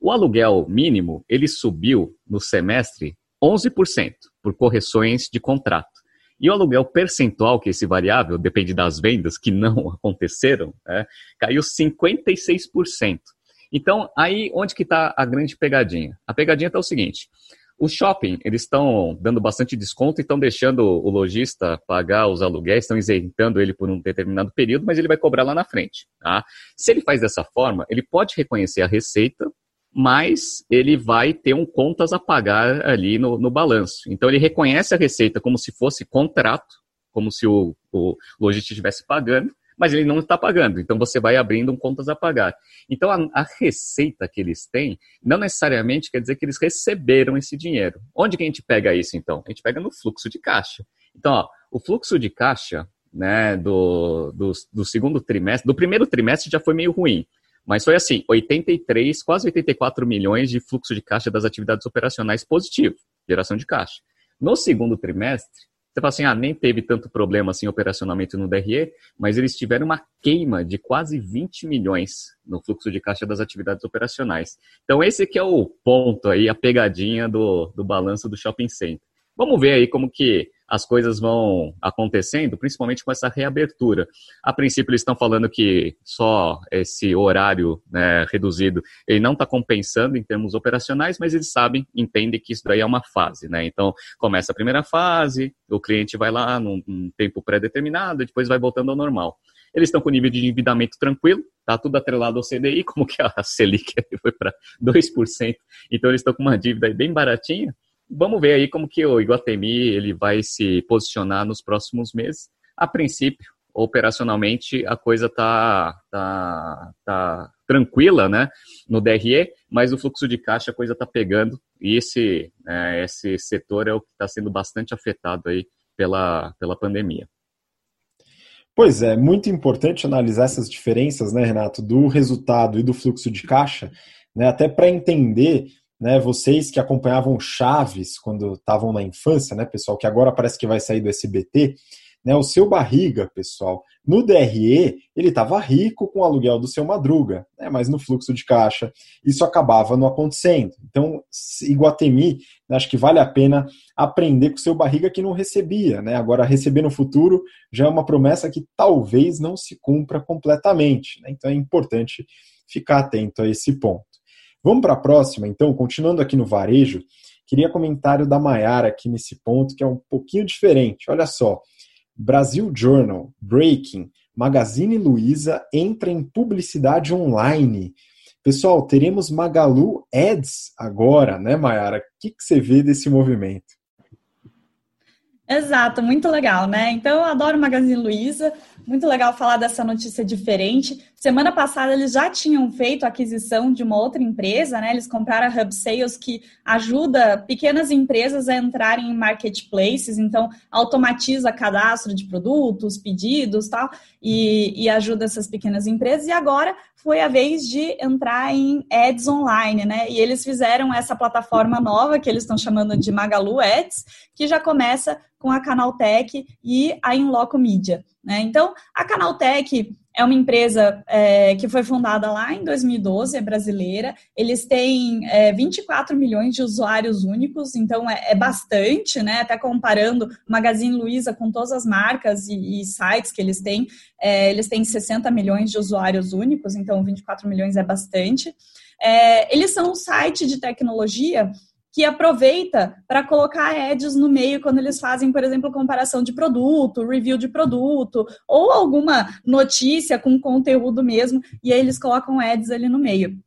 O aluguel mínimo, ele subiu no semestre 11% por correções de contrato. E o aluguel percentual, que é esse variável, depende das vendas que não aconteceram, né, caiu 56%. Então, aí onde que está a grande pegadinha? A pegadinha está o seguinte, o shopping, eles estão dando bastante desconto e estão deixando o lojista pagar os aluguéis, estão isentando ele por um determinado período, mas ele vai cobrar lá na frente. Tá? Se ele faz dessa forma, ele pode reconhecer a receita, mas ele vai ter um contas a pagar ali no, no balanço. Então ele reconhece a receita como se fosse contrato, como se o, o lojista estivesse pagando, mas ele não está pagando. Então você vai abrindo um contas a pagar. Então a, a, receita que eles têm não necessariamente quer dizer que eles receberam esse dinheiro. Onde que a gente pega isso então? A gente pega no fluxo de caixa. Então, ó, o fluxo de caixa né, do, do, do segundo trimestre, do primeiro trimestre já foi meio ruim. Mas foi assim, 83, quase 84 milhões de fluxo de caixa das atividades operacionais positivo, geração de caixa. No segundo trimestre, você fala assim, ah, nem teve tanto problema assim operacionalmente no DRE, mas eles tiveram uma queima de quase 20 milhões no fluxo de caixa das atividades operacionais. Então esse que é o ponto aí, a pegadinha do, do balanço do shopping center. Vamos ver aí como que as coisas vão acontecendo, principalmente com essa reabertura. A princípio, eles estão falando que só esse horário né, reduzido ele não está compensando em termos operacionais, mas eles sabem, entendem que isso daí é uma fase. Né? Então, começa a primeira fase, o cliente vai lá num, num tempo pré-determinado, depois vai voltando ao normal. Eles estão com nível de endividamento tranquilo, tá tudo atrelado ao CDI, como que a Selic foi para 2%, então eles estão com uma dívida bem baratinha, Vamos ver aí como que o Iguatemi ele vai se posicionar nos próximos meses. A princípio, operacionalmente, a coisa tá, tá, tá tranquila, né, no DRE, mas o fluxo de caixa a coisa tá pegando e esse, é, esse setor é o que está sendo bastante afetado aí pela, pela pandemia. Pois é, muito importante analisar essas diferenças, né, Renato, do resultado e do fluxo de caixa, né, até para entender né, vocês que acompanhavam Chaves quando estavam na infância, né, pessoal, que agora parece que vai sair do SBT, né, o seu barriga, pessoal, no DRE ele estava rico com o aluguel do seu Madruga, né, mas no fluxo de caixa isso acabava não acontecendo. Então, Iguatemi, né, acho que vale a pena aprender com o seu barriga que não recebia, né? Agora receber no futuro já é uma promessa que talvez não se cumpra completamente, né? Então é importante ficar atento a esse ponto. Vamos para a próxima, então, continuando aqui no varejo, queria comentário da Maiara aqui nesse ponto, que é um pouquinho diferente. Olha só, Brasil Journal, Breaking, Magazine Luiza entra em publicidade online. Pessoal, teremos Magalu Ads agora, né, Mayara? O que, que você vê desse movimento? Exato, muito legal, né? Então eu adoro Magazine Luiza, muito legal falar dessa notícia diferente. Semana passada eles já tinham feito a aquisição de uma outra empresa, né? Eles compraram a Hub Sales, que ajuda pequenas empresas a entrarem em marketplaces, então automatiza cadastro de produtos, pedidos tal, e, e ajuda essas pequenas empresas. E agora foi a vez de entrar em ads online, né? E eles fizeram essa plataforma nova que eles estão chamando de Magalu Ads, que já começa com a Canaltech e a Inloco Media. Né? Então, a Canaltech é uma empresa é, que foi fundada lá em 2012, é brasileira. Eles têm é, 24 milhões de usuários únicos, então é, é, bastante, né? Até comparando Magazine Luiza com todas as marcas e, e sites que eles têm, é, eles têm 60 milhões de usuários únicos, então 24 milhões é bastante. É, eles são um site de tecnologia que aproveita para colocar ads no meio quando eles fazem, por exemplo, comparação de produto, review de produto, ou alguma notícia com conteúdo mesmo, e aí eles colocam ads ali no meio.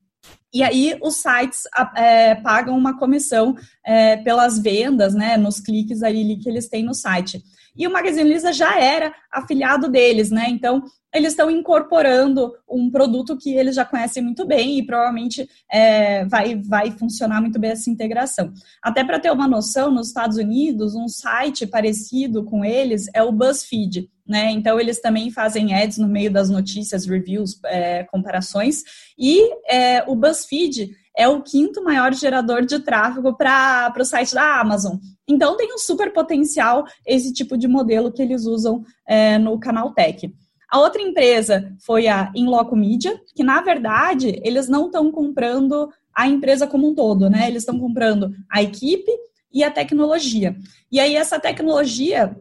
E aí os sites é, pagam uma comissão é, pelas vendas, né, nos cliques ali que eles têm no site. E o Magazine Luiza já era afiliado deles, né? Então, eles estão incorporando um produto que eles já conhecem muito bem e provavelmente é, vai, vai funcionar muito bem essa integração. Até para ter uma noção, nos Estados Unidos, um site parecido com eles é o BuzzFeed. Né? Então, eles também fazem ads no meio das notícias, reviews, é, comparações. E é, o BuzzFeed é o quinto maior gerador de tráfego para o site da Amazon. Então, tem um super potencial esse tipo de modelo que eles usam é, no canal Tech. A outra empresa foi a Inloco Media, que na verdade eles não estão comprando a empresa como um todo, né? Eles estão comprando a equipe e a tecnologia. E aí essa tecnologia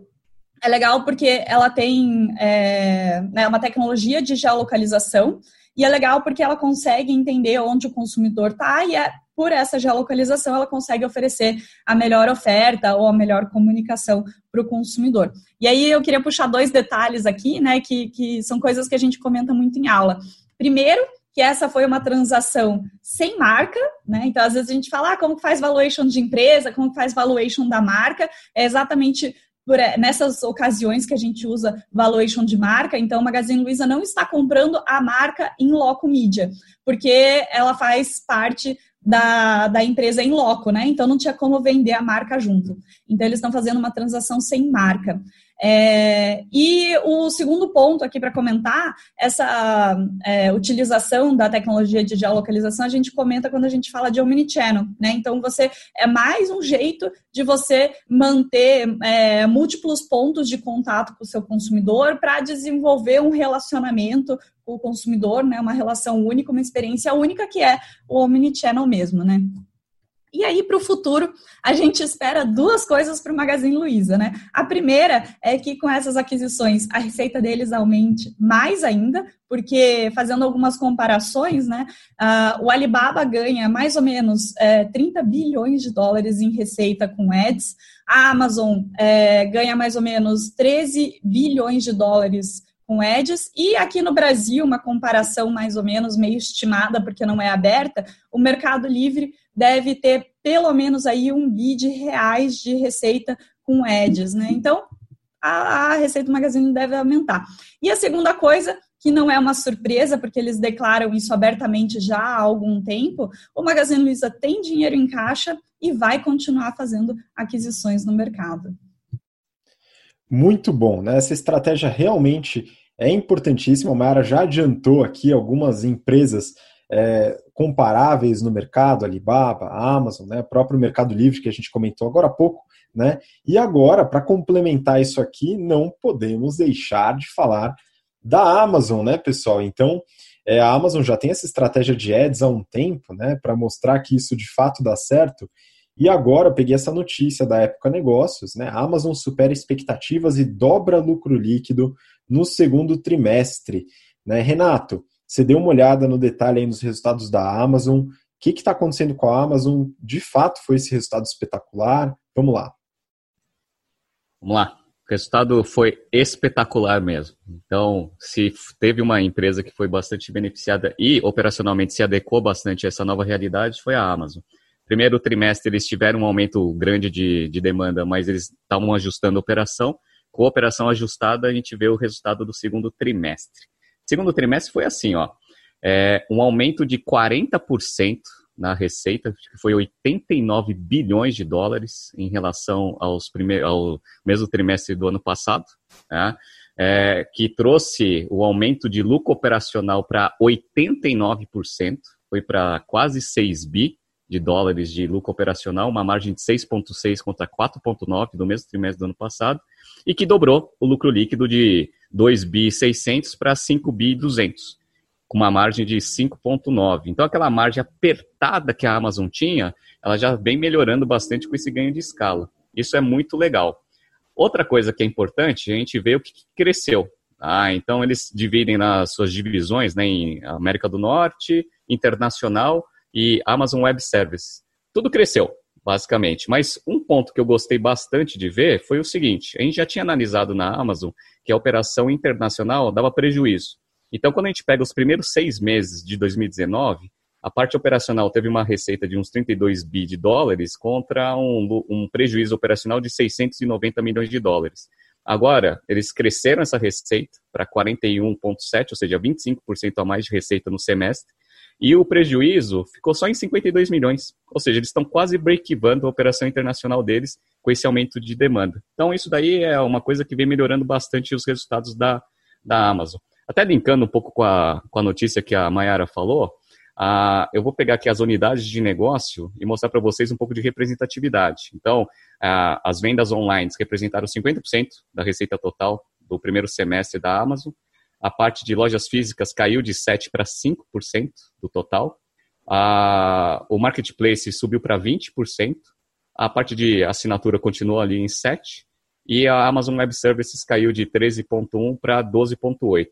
é legal porque ela tem é, né, uma tecnologia de geolocalização e é legal porque ela consegue entender onde o consumidor está e é, por essa geolocalização ela consegue oferecer a melhor oferta ou a melhor comunicação para o consumidor. E aí eu queria puxar dois detalhes aqui, né, que, que são coisas que a gente comenta muito em aula. Primeiro, que essa foi uma transação sem marca, né? Então, às vezes a gente fala, ah, como faz valuation de empresa, como faz valuation da marca, é exatamente por, é, nessas ocasiões que a gente usa valuation de marca, então, Magazine Luiza não está comprando a marca em loco mídia, porque ela faz parte da, da empresa em loco, né? Então não tinha como vender a marca junto. Então eles estão fazendo uma transação sem marca. É, e o segundo ponto aqui para comentar, essa é, utilização da tecnologia de geolocalização, a gente comenta quando a gente fala de omnichannel, né? Então você é mais um jeito de você manter é, múltiplos pontos de contato com o seu consumidor para desenvolver um relacionamento com o consumidor, né? Uma relação única, uma experiência única que é o omnichannel mesmo, né? E aí, para o futuro, a gente espera duas coisas para o Magazine Luiza, né? A primeira é que com essas aquisições a receita deles aumente mais ainda, porque fazendo algumas comparações, né? Uh, o Alibaba ganha mais ou menos é, 30 bilhões de dólares em receita com ads, a Amazon é, ganha mais ou menos 13 bilhões de dólares com ads, e aqui no Brasil, uma comparação mais ou menos meio estimada, porque não é aberta, o Mercado Livre deve ter pelo menos aí um bi de reais de receita com ads, né? Então, a, a receita do Magazine deve aumentar. E a segunda coisa, que não é uma surpresa, porque eles declaram isso abertamente já há algum tempo, o Magazine Luiza tem dinheiro em caixa e vai continuar fazendo aquisições no mercado. Muito bom, né? Essa estratégia realmente é importantíssima. A Mayara já adiantou aqui algumas empresas é, comparáveis no mercado, Alibaba, Amazon, né, próprio Mercado Livre que a gente comentou agora há pouco, né? E agora, para complementar isso aqui, não podemos deixar de falar da Amazon, né, pessoal? Então, é, a Amazon já tem essa estratégia de ads há um tempo, né, para mostrar que isso de fato dá certo. E agora eu peguei essa notícia da Época Negócios, né? A Amazon supera expectativas e dobra lucro líquido no segundo trimestre. Né? Renato, você deu uma olhada no detalhe aí nos resultados da Amazon. O que está acontecendo com a Amazon? De fato, foi esse resultado espetacular? Vamos lá. Vamos lá. O resultado foi espetacular mesmo. Então, se teve uma empresa que foi bastante beneficiada e operacionalmente se adequou bastante a essa nova realidade, foi a Amazon primeiro trimestre eles tiveram um aumento grande de, de demanda, mas eles estavam ajustando a operação. Com a operação ajustada, a gente vê o resultado do segundo trimestre. Segundo trimestre foi assim, ó, é, um aumento de 40% na receita, que foi 89 bilhões de dólares em relação aos ao mesmo trimestre do ano passado, né? é, que trouxe o aumento de lucro operacional para 89%, foi para quase 6 bi, de dólares de lucro operacional, uma margem de 6,6 contra 4,9 do mesmo trimestre do ano passado, e que dobrou o lucro líquido de 2 bi 600 para 5 bi 200, com uma margem de 5,9. Então, aquela margem apertada que a Amazon tinha, ela já vem melhorando bastante com esse ganho de escala. Isso é muito legal. Outra coisa que é importante, a gente vê o que cresceu. Ah, então eles dividem nas suas divisões, né, em América do Norte, internacional e Amazon Web Service. Tudo cresceu, basicamente. Mas um ponto que eu gostei bastante de ver foi o seguinte: a gente já tinha analisado na Amazon que a operação internacional dava prejuízo. Então, quando a gente pega os primeiros seis meses de 2019, a parte operacional teve uma receita de uns 32 bi de dólares contra um, um prejuízo operacional de 690 milhões de dólares. Agora, eles cresceram essa receita para 41,7%, ou seja, 25% a mais de receita no semestre, e o prejuízo ficou só em 52 milhões. Ou seja, eles estão quase break-even a operação internacional deles com esse aumento de demanda. Então, isso daí é uma coisa que vem melhorando bastante os resultados da, da Amazon. Até linkando um pouco com a, com a notícia que a Mayara falou, eu vou pegar aqui as unidades de negócio e mostrar para vocês um pouco de representatividade. Então, as vendas online representaram 50% da receita total do primeiro semestre da Amazon. A parte de lojas físicas caiu de 7% para 5% do total. Ah, o marketplace subiu para 20%. A parte de assinatura continuou ali em 7%. E a Amazon Web Services caiu de 13,1% para 12,8%.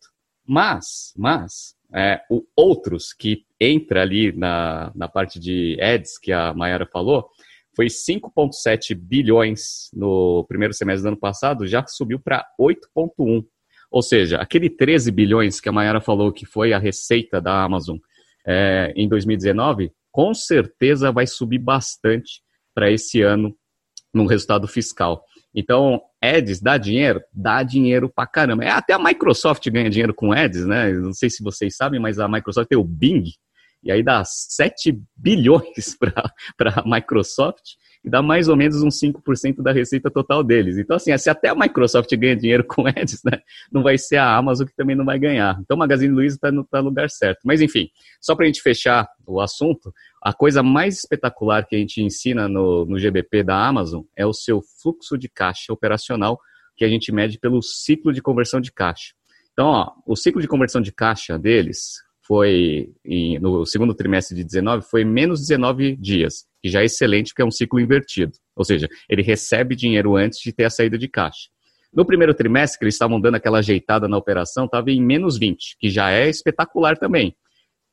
Mas, mas, é, o outros que entra ali na, na parte de ads que a Mayara falou, foi 5,7 bilhões no primeiro semestre do ano passado, já subiu para 8,1. Ou seja, aquele 13 bilhões que a Mayara falou que foi a receita da Amazon é, em 2019, com certeza vai subir bastante para esse ano no resultado fiscal. Então, ads dá dinheiro? Dá dinheiro pra caramba. É, até a Microsoft ganha dinheiro com ads, né? Não sei se vocês sabem, mas a Microsoft tem o Bing, e aí dá 7 bilhões para a Microsoft e dá mais ou menos uns 5% da receita total deles. Então, assim, se até a Microsoft ganha dinheiro com ads, né, não vai ser a Amazon que também não vai ganhar. Então, o Magazine Luiza está no, tá no lugar certo. Mas, enfim, só para a gente fechar o assunto, a coisa mais espetacular que a gente ensina no, no GBP da Amazon é o seu fluxo de caixa operacional, que a gente mede pelo ciclo de conversão de caixa. Então, ó, o ciclo de conversão de caixa deles foi, em, no segundo trimestre de 19, foi menos 19 dias que já é excelente, porque é um ciclo invertido. Ou seja, ele recebe dinheiro antes de ter a saída de caixa. No primeiro trimestre, que eles estavam dando aquela ajeitada na operação, estava em menos 20, que já é espetacular também.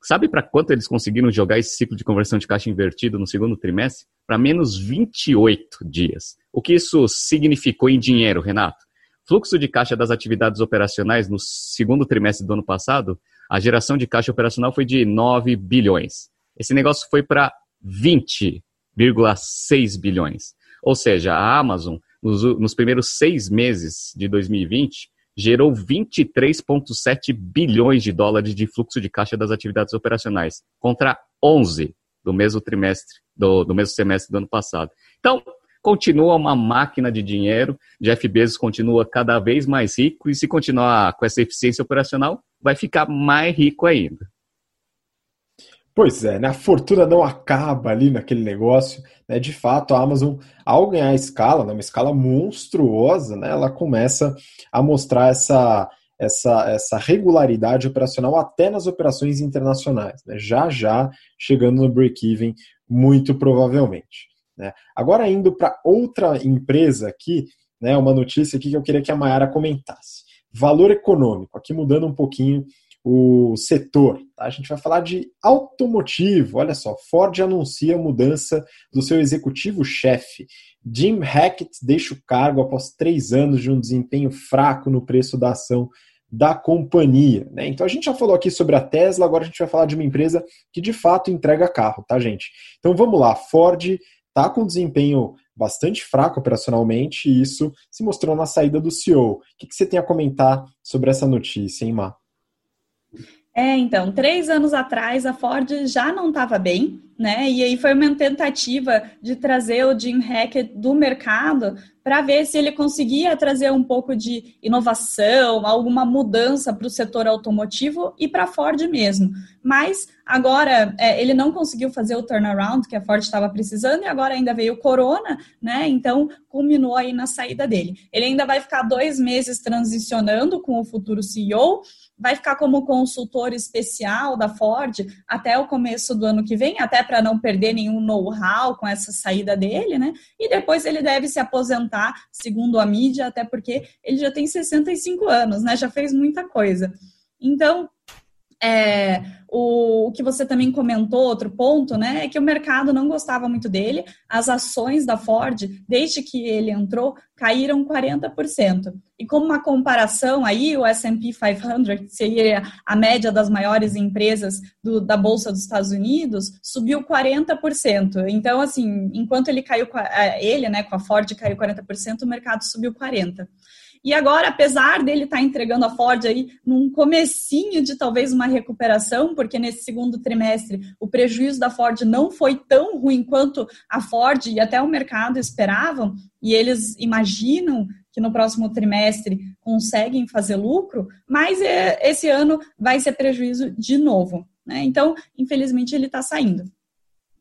Sabe para quanto eles conseguiram jogar esse ciclo de conversão de caixa invertido no segundo trimestre? Para menos 28 dias. O que isso significou em dinheiro, Renato? Fluxo de caixa das atividades operacionais no segundo trimestre do ano passado, a geração de caixa operacional foi de 9 bilhões. Esse negócio foi para 20,6 bilhões. Ou seja, a Amazon, nos, nos primeiros seis meses de 2020, gerou 23,7 bilhões de dólares de fluxo de caixa das atividades operacionais, contra 11 do mesmo trimestre, do, do mesmo semestre do ano passado. Então, continua uma máquina de dinheiro, Jeff Bezos continua cada vez mais rico e se continuar com essa eficiência operacional, vai ficar mais rico ainda. Pois é, né? a fortuna não acaba ali naquele negócio. Né? De fato, a Amazon, ao ganhar escala, né? uma escala monstruosa, né? ela começa a mostrar essa, essa, essa regularidade operacional até nas operações internacionais, né? já já chegando no break-even, muito provavelmente. Né? Agora, indo para outra empresa aqui, né? uma notícia aqui que eu queria que a Mayara comentasse. Valor econômico, aqui mudando um pouquinho o setor. Tá? A gente vai falar de automotivo. Olha só, Ford anuncia a mudança do seu executivo-chefe. Jim Hackett deixa o cargo após três anos de um desempenho fraco no preço da ação da companhia. Né? Então a gente já falou aqui sobre a Tesla, agora a gente vai falar de uma empresa que de fato entrega carro, tá, gente? Então vamos lá, Ford está com desempenho bastante fraco operacionalmente e isso se mostrou na saída do CEO. O que, que você tem a comentar sobre essa notícia, hein, Má? É, então, três anos atrás a Ford já não estava bem, né? E aí foi uma tentativa de trazer o Jim Hackett do mercado para ver se ele conseguia trazer um pouco de inovação, alguma mudança para o setor automotivo e para a Ford mesmo. Mas agora é, ele não conseguiu fazer o turnaround que a Ford estava precisando e agora ainda veio o Corona, né? Então culminou aí na saída dele. Ele ainda vai ficar dois meses transicionando com o futuro CEO vai ficar como consultor especial da Ford até o começo do ano que vem, até para não perder nenhum know-how com essa saída dele, né? E depois ele deve se aposentar, segundo a mídia, até porque ele já tem 65 anos, né? Já fez muita coisa. Então, é, o, o, que você também comentou, outro ponto, né, é que o mercado não gostava muito dele. As ações da Ford, desde que ele entrou, caíram 40%. E como uma comparação aí, o S&P 500, que seria a média das maiores empresas do, da Bolsa dos Estados Unidos, subiu 40%. Então, assim, enquanto ele caiu, é, ele, né, com a Ford caiu 40%, o mercado subiu 40%. E agora, apesar dele estar tá entregando a Ford aí num comecinho de talvez uma recuperação, porque nesse segundo trimestre o prejuízo da Ford não foi tão ruim quanto a Ford e até o mercado esperavam, e eles imaginam que no próximo trimestre conseguem fazer lucro, mas é, esse ano vai ser prejuízo de novo. Né? Então, infelizmente, ele está saindo.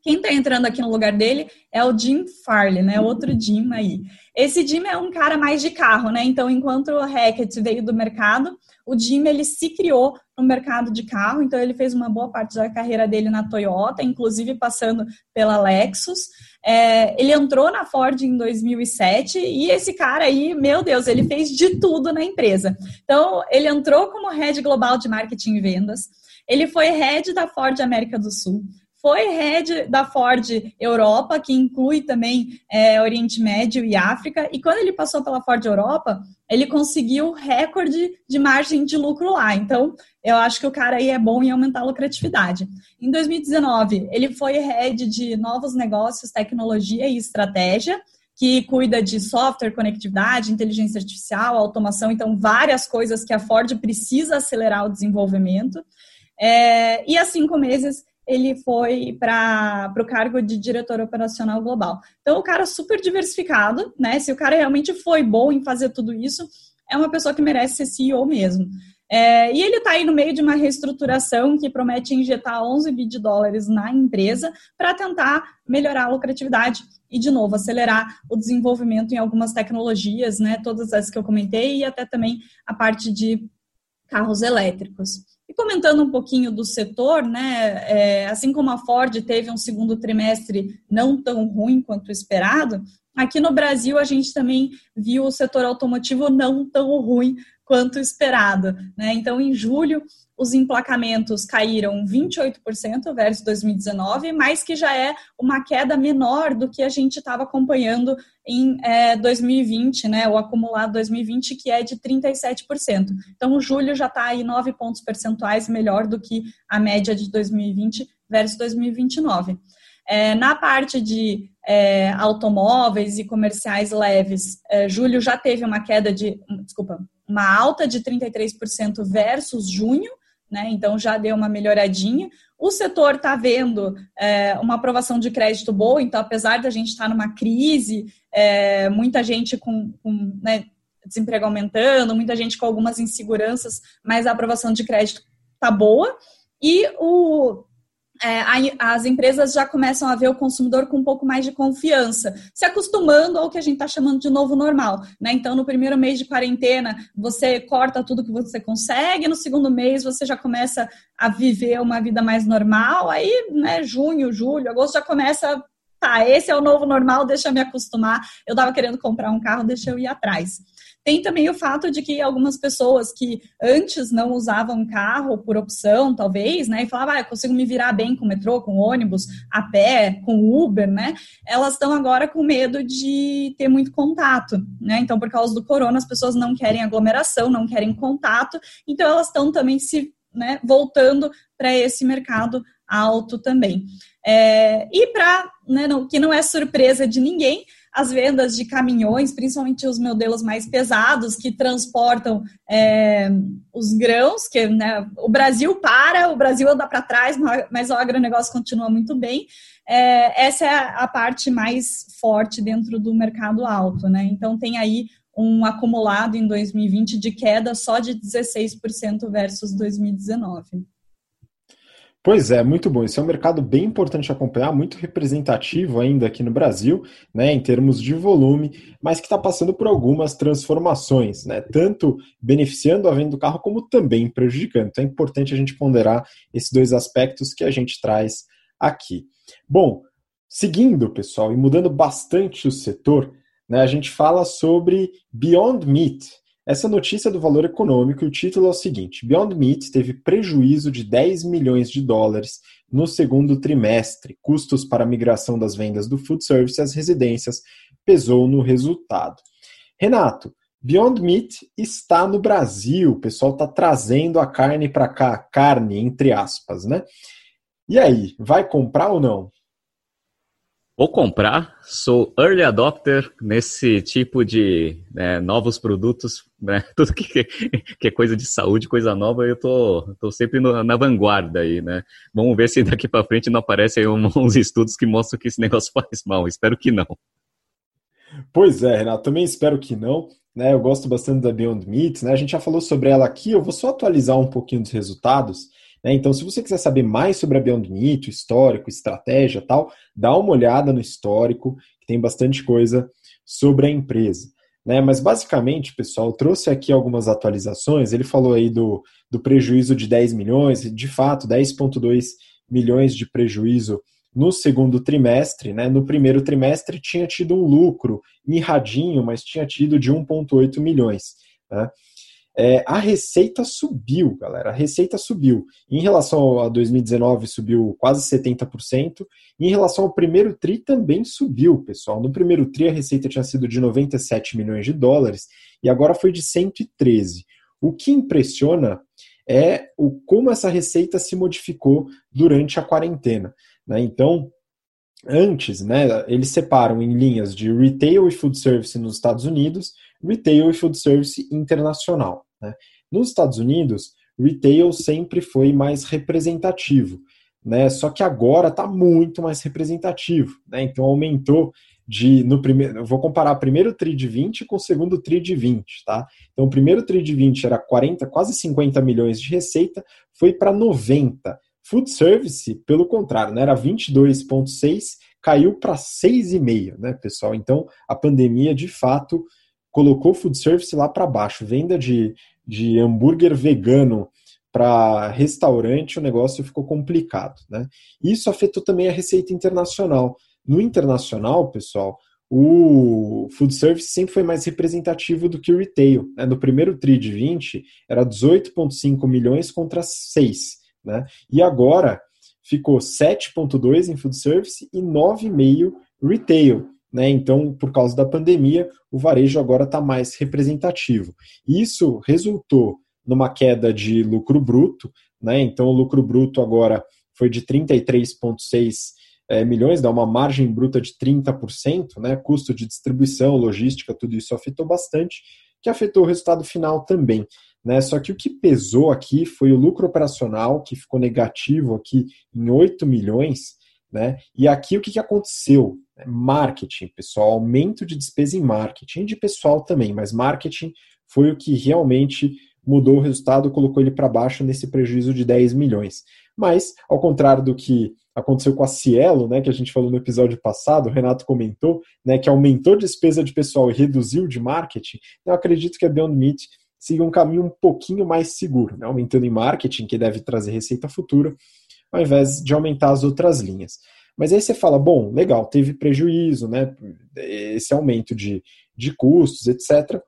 Quem está entrando aqui no lugar dele é o Jim Farley, né? Outro Jim aí. Esse Jim é um cara mais de carro, né? Então, enquanto o Hackett veio do mercado, o Jim ele se criou no mercado de carro. Então, ele fez uma boa parte da carreira dele na Toyota, inclusive passando pela Lexus. É, ele entrou na Ford em 2007 e esse cara aí, meu Deus, ele fez de tudo na empresa. Então, ele entrou como head global de marketing e vendas. Ele foi head da Ford América do Sul foi head da Ford Europa, que inclui também é, Oriente Médio e África. E quando ele passou pela Ford Europa, ele conseguiu recorde de margem de lucro lá. Então, eu acho que o cara aí é bom em aumentar a lucratividade. Em 2019, ele foi head de novos negócios, tecnologia e estratégia que cuida de software, conectividade, inteligência artificial, automação, então várias coisas que a Ford precisa acelerar o desenvolvimento. É, e há cinco meses ele foi para o cargo de diretor operacional global. Então, o cara super diversificado, né? Se o cara realmente foi bom em fazer tudo isso, é uma pessoa que merece ser CEO mesmo. É, e ele está aí no meio de uma reestruturação que promete injetar 11 bi de dólares na empresa para tentar melhorar a lucratividade e, de novo, acelerar o desenvolvimento em algumas tecnologias, né? Todas as que eu comentei e até também a parte de carros elétricos. E comentando um pouquinho do setor, né, é, assim como a Ford teve um segundo trimestre não tão ruim quanto esperado, aqui no Brasil a gente também viu o setor automotivo não tão ruim quanto esperado. Né? Então, em julho, os emplacamentos caíram 28% versus 2019, mas que já é uma queda menor do que a gente estava acompanhando em é, 2020, né, o acumulado 2020, que é de 37%. Então, julho já está aí 9 pontos percentuais melhor do que a média de 2020 versus 2029. É, na parte de é, automóveis e comerciais leves, é, julho já teve uma queda de, desculpa, uma alta de 33% versus junho, né? Então já deu uma melhoradinha. O setor está vendo é, uma aprovação de crédito boa, então apesar da gente estar tá numa crise, é, muita gente com, com né, desemprego aumentando, muita gente com algumas inseguranças, mas a aprovação de crédito está boa. E o é, as empresas já começam a ver o consumidor com um pouco mais de confiança, se acostumando ao que a gente está chamando de novo normal. Né? Então, no primeiro mês de quarentena, você corta tudo que você consegue, no segundo mês você já começa a viver uma vida mais normal, aí, né, junho, julho, agosto já começa. Tá, esse é o novo normal, deixa eu me acostumar. Eu estava querendo comprar um carro, deixa eu ir atrás. Tem também o fato de que algumas pessoas que antes não usavam carro por opção, talvez, né, e falavam, ah, eu consigo me virar bem com metrô, com ônibus, a pé, com Uber, né, elas estão agora com medo de ter muito contato, né, então por causa do corona as pessoas não querem aglomeração, não querem contato, então elas estão também se né, voltando para esse mercado alto também. É, e para, né, que não é surpresa de ninguém, as vendas de caminhões, principalmente os modelos mais pesados que transportam é, os grãos, que né, o Brasil para, o Brasil anda para trás, mas o agronegócio continua muito bem. É, essa é a parte mais forte dentro do mercado alto, né? Então tem aí um acumulado em 2020 de queda só de 16% versus 2019. Pois é, muito bom. Esse é um mercado bem importante acompanhar, muito representativo ainda aqui no Brasil, né, em termos de volume, mas que está passando por algumas transformações, né, tanto beneficiando a venda do carro como também prejudicando. Então é importante a gente ponderar esses dois aspectos que a gente traz aqui. Bom, seguindo, pessoal, e mudando bastante o setor, né, a gente fala sobre Beyond Meat, essa notícia do valor econômico, o título é o seguinte: Beyond Meat teve prejuízo de 10 milhões de dólares no segundo trimestre. Custos para a migração das vendas do food service às residências pesou no resultado. Renato, Beyond Meat está no Brasil. O pessoal está trazendo a carne para cá, carne entre aspas, né? E aí, vai comprar ou não? Ou comprar. Sou early adopter nesse tipo de né, novos produtos, né? tudo que, que, é coisa de saúde, coisa nova, eu tô, tô sempre no, na vanguarda aí, né? Vamos ver se daqui para frente não aparecem uns estudos que mostram que esse negócio faz mal. Espero que não. Pois é, Renato, também espero que não. Né, eu gosto bastante da Beyond Meat, né? A gente já falou sobre ela aqui, eu vou só atualizar um pouquinho dos resultados. Né? Então, se você quiser saber mais sobre a Beyond Meat, histórico, estratégia tal, dá uma olhada no histórico, que tem bastante coisa sobre a empresa. Né? Mas basicamente, pessoal, trouxe aqui algumas atualizações. Ele falou aí do, do prejuízo de 10 milhões, de fato, 10,2 milhões de prejuízo no segundo trimestre. Né? No primeiro trimestre tinha tido um lucro mirradinho, mas tinha tido de 1,8 milhões. Né? É, a receita subiu, galera. A receita subiu. Em relação a 2019, subiu quase 70%. Em relação ao primeiro TRI, também subiu, pessoal. No primeiro TRI, a receita tinha sido de 97 milhões de dólares e agora foi de 113. O que impressiona é o como essa receita se modificou durante a quarentena. Né? Então, antes, né, eles separam em linhas de retail e food service nos Estados Unidos, retail e food service internacional. Né? Nos Estados Unidos, retail sempre foi mais representativo, né? Só que agora está muito mais representativo, né? Então aumentou de no primeiro, vou comparar primeiro tri de 20 com o segundo tri de 20, tá? Então o primeiro tri de 20 era 40, quase 50 milhões de receita, foi para 90. Food service, pelo contrário, né? era 22.6, caiu para 6,5, né, pessoal? Então a pandemia de fato colocou food service lá para baixo. Venda de, de hambúrguer vegano para restaurante, o negócio ficou complicado. Né? Isso afetou também a receita internacional. No internacional, pessoal, o food service sempre foi mais representativo do que o retail. Né? No primeiro TRI de 20, era 18,5 milhões contra 6. Né? E agora ficou 7,2 em food service e 9,5 retail. Né? Então, por causa da pandemia, o varejo agora está mais representativo. Isso resultou numa queda de lucro bruto, né? então o lucro bruto agora foi de 33,6 é, milhões, dá uma margem bruta de 30%, né? custo de distribuição, logística, tudo isso afetou bastante, que afetou o resultado final também. Né? Só que o que pesou aqui foi o lucro operacional, que ficou negativo aqui em 8 milhões, né? E aqui o que aconteceu? Marketing, pessoal, aumento de despesa em marketing, de pessoal também, mas marketing foi o que realmente mudou o resultado, colocou ele para baixo nesse prejuízo de 10 milhões. Mas, ao contrário do que aconteceu com a Cielo, né, que a gente falou no episódio passado, o Renato comentou, né, que aumentou a despesa de pessoal e reduziu de marketing, eu acredito que a Beyond Meat siga um caminho um pouquinho mais seguro, né, aumentando em marketing, que deve trazer receita futura, ao invés de aumentar as outras linhas. Mas aí você fala, bom, legal, teve prejuízo, né? Esse aumento de, de custos, etc.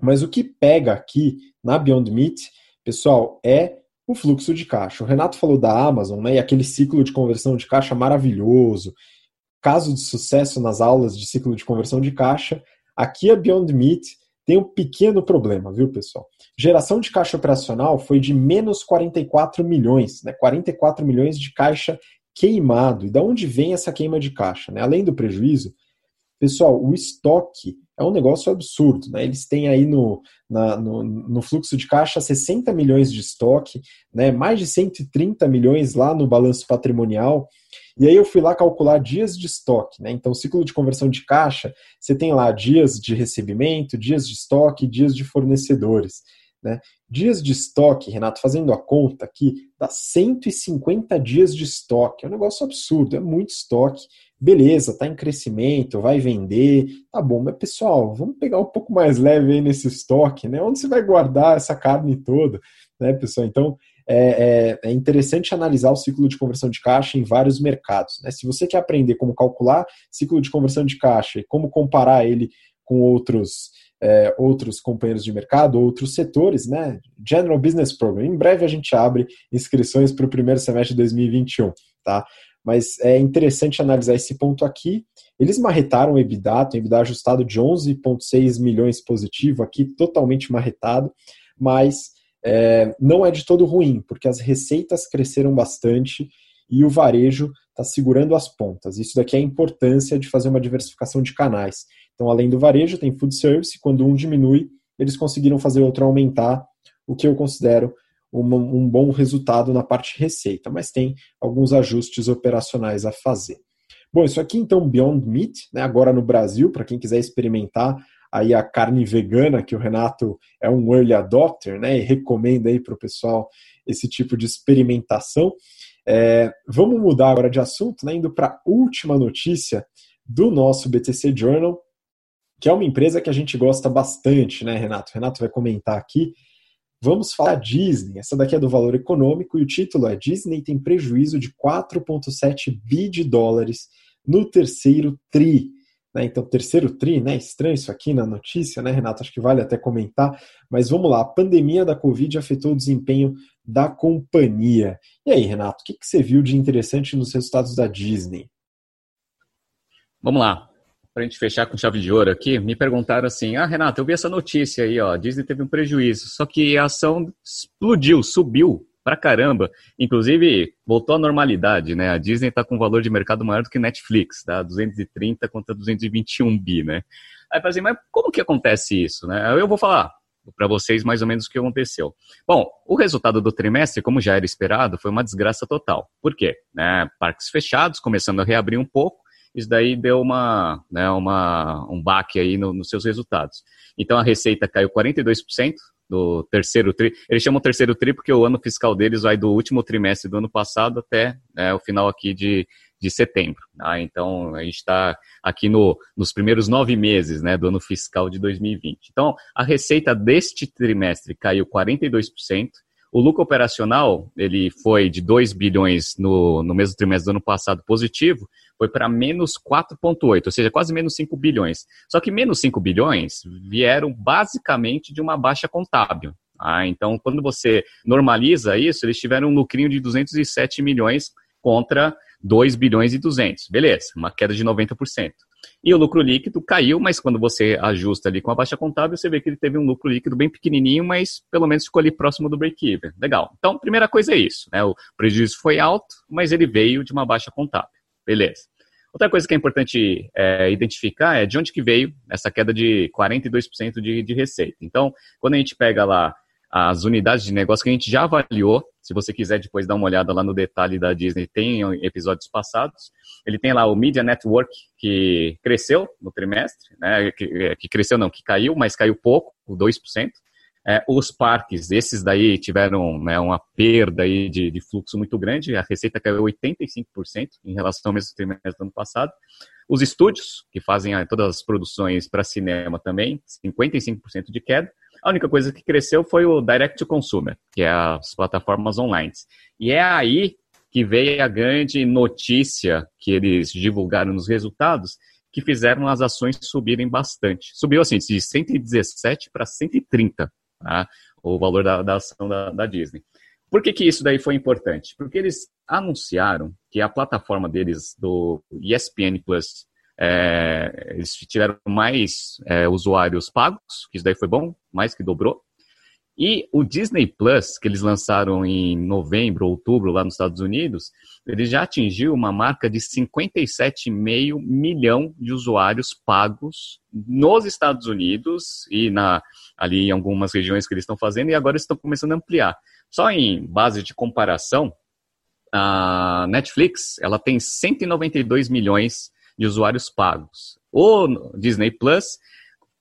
Mas o que pega aqui na Beyond Meat, pessoal, é o fluxo de caixa. O Renato falou da Amazon, né? E aquele ciclo de conversão de caixa maravilhoso. Caso de sucesso nas aulas de ciclo de conversão de caixa. Aqui a Beyond Meat tem um pequeno problema, viu, pessoal? Geração de caixa operacional foi de menos 44 milhões, né? 44 milhões de caixa queimado. E da onde vem essa queima de caixa? Né? Além do prejuízo, pessoal, o estoque é um negócio absurdo. Né? Eles têm aí no, na, no, no, fluxo de caixa 60 milhões de estoque, né? mais de 130 milhões lá no balanço patrimonial. E aí eu fui lá calcular dias de estoque. Né? Então, ciclo de conversão de caixa, você tem lá dias de recebimento, dias de estoque, dias de fornecedores. Né? Dias de estoque, Renato, fazendo a conta aqui, dá 150 dias de estoque. É um negócio absurdo, é muito estoque. Beleza, tá em crescimento, vai vender, tá bom, mas pessoal, vamos pegar um pouco mais leve aí nesse estoque, né? Onde você vai guardar essa carne toda, né, pessoal? Então, é, é, é, interessante analisar o ciclo de conversão de caixa em vários mercados. Né? Se você quer aprender como calcular ciclo de conversão de caixa e como comparar ele com outros é, outros companheiros de mercado, outros setores, né? General Business Program. Em breve a gente abre inscrições para o primeiro semestre de 2021, tá? Mas é interessante analisar esse ponto aqui. Eles marretaram o EBITDA, tem EBITDA ajustado de 11,6 milhões positivo, aqui totalmente marretado, mas é, não é de todo ruim, porque as receitas cresceram bastante e o varejo está segurando as pontas. Isso daqui é a importância de fazer uma diversificação de canais. Então, além do varejo, tem food service, quando um diminui, eles conseguiram fazer outro aumentar, o que eu considero uma, um bom resultado na parte receita, mas tem alguns ajustes operacionais a fazer. Bom, isso aqui então Beyond Meat, né, agora no Brasil, para quem quiser experimentar aí a carne vegana, que o Renato é um early adopter, né, e recomenda aí para o pessoal esse tipo de experimentação. É, vamos mudar agora de assunto, né, indo para a última notícia do nosso BTC Journal, que é uma empresa que a gente gosta bastante, né, Renato? O Renato vai comentar aqui. Vamos falar Disney. Essa daqui é do valor econômico e o título é Disney tem prejuízo de 4,7 bi de dólares no terceiro TRI. Né? Então, terceiro TRI, né? Estranho isso aqui na notícia, né, Renato? Acho que vale até comentar. Mas vamos lá, a pandemia da Covid afetou o desempenho da companhia. E aí, Renato, o que, que você viu de interessante nos resultados da Disney? Vamos lá. Para a gente fechar com chave de ouro aqui, me perguntaram assim: Ah, Renato, eu vi essa notícia aí, ó. Disney teve um prejuízo, só que a ação explodiu, subiu pra caramba. Inclusive, voltou à normalidade, né? A Disney está com um valor de mercado maior do que Netflix, tá? 230 contra 221 bi, né? Aí eu assim, mas como que acontece isso, né? Eu vou falar para vocês mais ou menos o que aconteceu. Bom, o resultado do trimestre, como já era esperado, foi uma desgraça total. Por quê? Né? Parques fechados, começando a reabrir um pouco, isso daí deu uma, né, uma, um baque aí no, nos seus resultados. Então a receita caiu 42%, do terceiro tri. Eles chamam terceiro tri porque o ano fiscal deles vai do último trimestre do ano passado até né, o final aqui de, de setembro. Tá? Então, a gente está aqui no, nos primeiros nove meses né, do ano fiscal de 2020. Então, a receita deste trimestre caiu 42%. O lucro operacional ele foi de 2 bilhões no, no mesmo trimestre do ano passado positivo, foi para menos 4,8, ou seja, quase menos 5 bilhões. Só que menos 5 bilhões vieram basicamente de uma baixa contábil. Ah, então, quando você normaliza isso, eles tiveram um lucrinho de 207 milhões contra 2 bilhões e 200. Beleza, uma queda de 90%. E o lucro líquido caiu, mas quando você ajusta ali com a baixa contábil, você vê que ele teve um lucro líquido bem pequenininho, mas pelo menos ficou ali próximo do break-even. Legal. Então, primeira coisa é isso, né? O prejuízo foi alto, mas ele veio de uma baixa contábil. Beleza. Outra coisa que é importante é, identificar é de onde que veio essa queda de 42% de, de receita. Então, quando a gente pega lá as unidades de negócio que a gente já avaliou, se você quiser depois dar uma olhada lá no detalhe da Disney, tem episódios passados. Ele tem lá o Media Network, que cresceu no trimestre, né, que, que cresceu não, que caiu, mas caiu pouco, 2%. É, os parques, esses daí tiveram né, uma perda aí de, de, fluxo muito grande, a receita caiu 85% em relação ao mesmo trimestre do ano passado. Os estúdios, que fazem ah, todas as produções para cinema também, 55% de queda. A única coisa que cresceu foi o Direct to Consumer, que é as plataformas online. E é aí que veio a grande notícia que eles divulgaram nos resultados, que fizeram as ações subirem bastante. Subiu assim, de 117 para 130 tá? o valor da, da ação da, da, Disney. Por que, que isso daí foi importante? Porque eles anunciaram que a plataforma deles, do ESPN Plus, é, eles tiveram mais é, usuários pagos, que isso daí foi bom, mais que dobrou. E o Disney Plus, que eles lançaram em novembro, outubro, lá nos Estados Unidos, ele já atingiu uma marca de 57,5 milhão de usuários pagos nos Estados Unidos e na, ali em algumas regiões que eles estão fazendo, e agora estão começando a ampliar. Só em base de comparação, a Netflix ela tem 192 milhões de usuários pagos. O Disney Plus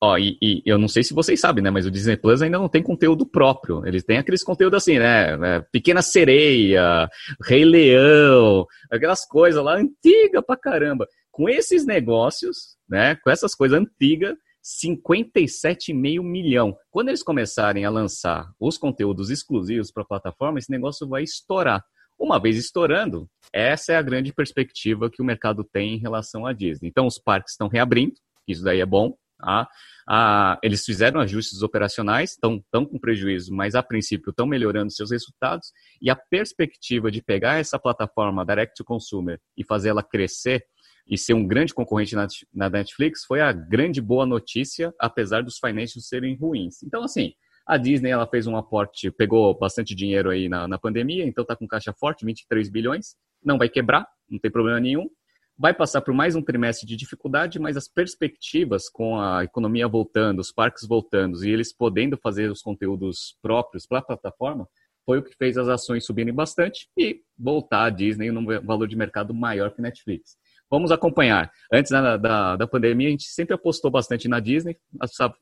Ó, e, e, eu não sei se vocês sabem, né? Mas o Disney Plus ainda não tem conteúdo próprio. Eles têm aqueles conteúdos assim, né? É, Pequena Sereia, Rei Leão, aquelas coisas lá antiga pra caramba. Com esses negócios, né? Com essas coisas antigas, 57,5 milhão. Quando eles começarem a lançar os conteúdos exclusivos para a plataforma, esse negócio vai estourar. Uma vez estourando, essa é a grande perspectiva que o mercado tem em relação à Disney. Então, os parques estão reabrindo, isso daí é bom. Tá? Ah, eles fizeram ajustes operacionais, estão com prejuízo, mas a princípio estão melhorando seus resultados. E a perspectiva de pegar essa plataforma direct to consumer e fazer ela crescer e ser um grande concorrente na, na Netflix foi a grande boa notícia, apesar dos financials serem ruins. Então, assim, a Disney ela fez um aporte, pegou bastante dinheiro aí na, na pandemia, então está com caixa forte, 23 bilhões. não vai quebrar, não tem problema nenhum. Vai passar por mais um trimestre de dificuldade, mas as perspectivas com a economia voltando, os parques voltando e eles podendo fazer os conteúdos próprios para a plataforma, foi o que fez as ações subirem bastante e voltar a Disney num valor de mercado maior que Netflix. Vamos acompanhar. Antes da, da, da, pandemia, a gente sempre apostou bastante na Disney,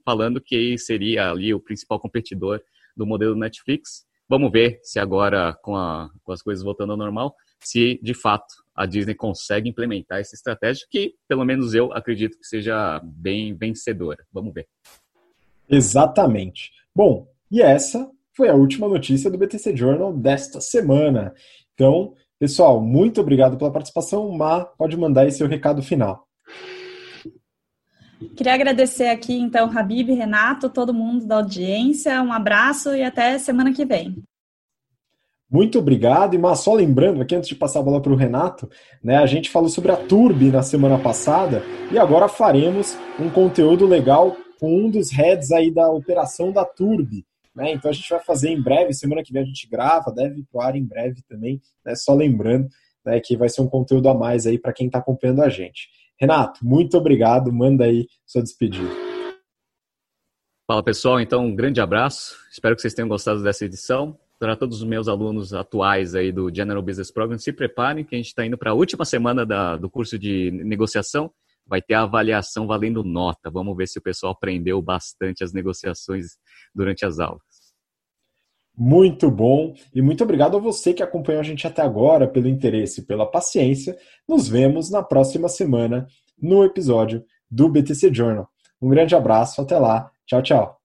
falando que seria ali o principal competidor do modelo Netflix. Vamos ver se agora, com, a, com as coisas voltando ao normal, se de fato a Disney consegue implementar essa estratégia, que pelo menos eu acredito que seja bem vencedora. Vamos ver. Exatamente. Bom, e essa foi a última notícia do BTC Journal desta semana. Então, pessoal, muito obrigado pela participação. Má, pode mandar aí seu recado final. Queria agradecer aqui, então, Habib, Renato, todo mundo da audiência. Um abraço e até semana que vem. Muito obrigado. E mas só lembrando aqui, antes de passar a bola para o Renato, né, a gente falou sobre a Turbi na semana passada e agora faremos um conteúdo legal com um dos heads aí da operação da Turbi. Né? Então a gente vai fazer em breve, semana que vem a gente grava, deve ir pro ar em breve também. Né? Só lembrando né, que vai ser um conteúdo a mais aí para quem está acompanhando a gente. Renato, muito obrigado. Manda aí sua despedida. Fala pessoal, então um grande abraço. Espero que vocês tenham gostado dessa edição para todos os meus alunos atuais aí do General Business Program, se preparem que a gente está indo para a última semana da, do curso de negociação. Vai ter a avaliação valendo nota. Vamos ver se o pessoal aprendeu bastante as negociações durante as aulas. Muito bom e muito obrigado a você que acompanhou a gente até agora pelo interesse e pela paciência. Nos vemos na próxima semana no episódio do BTC Journal. Um grande abraço, até lá. Tchau, tchau.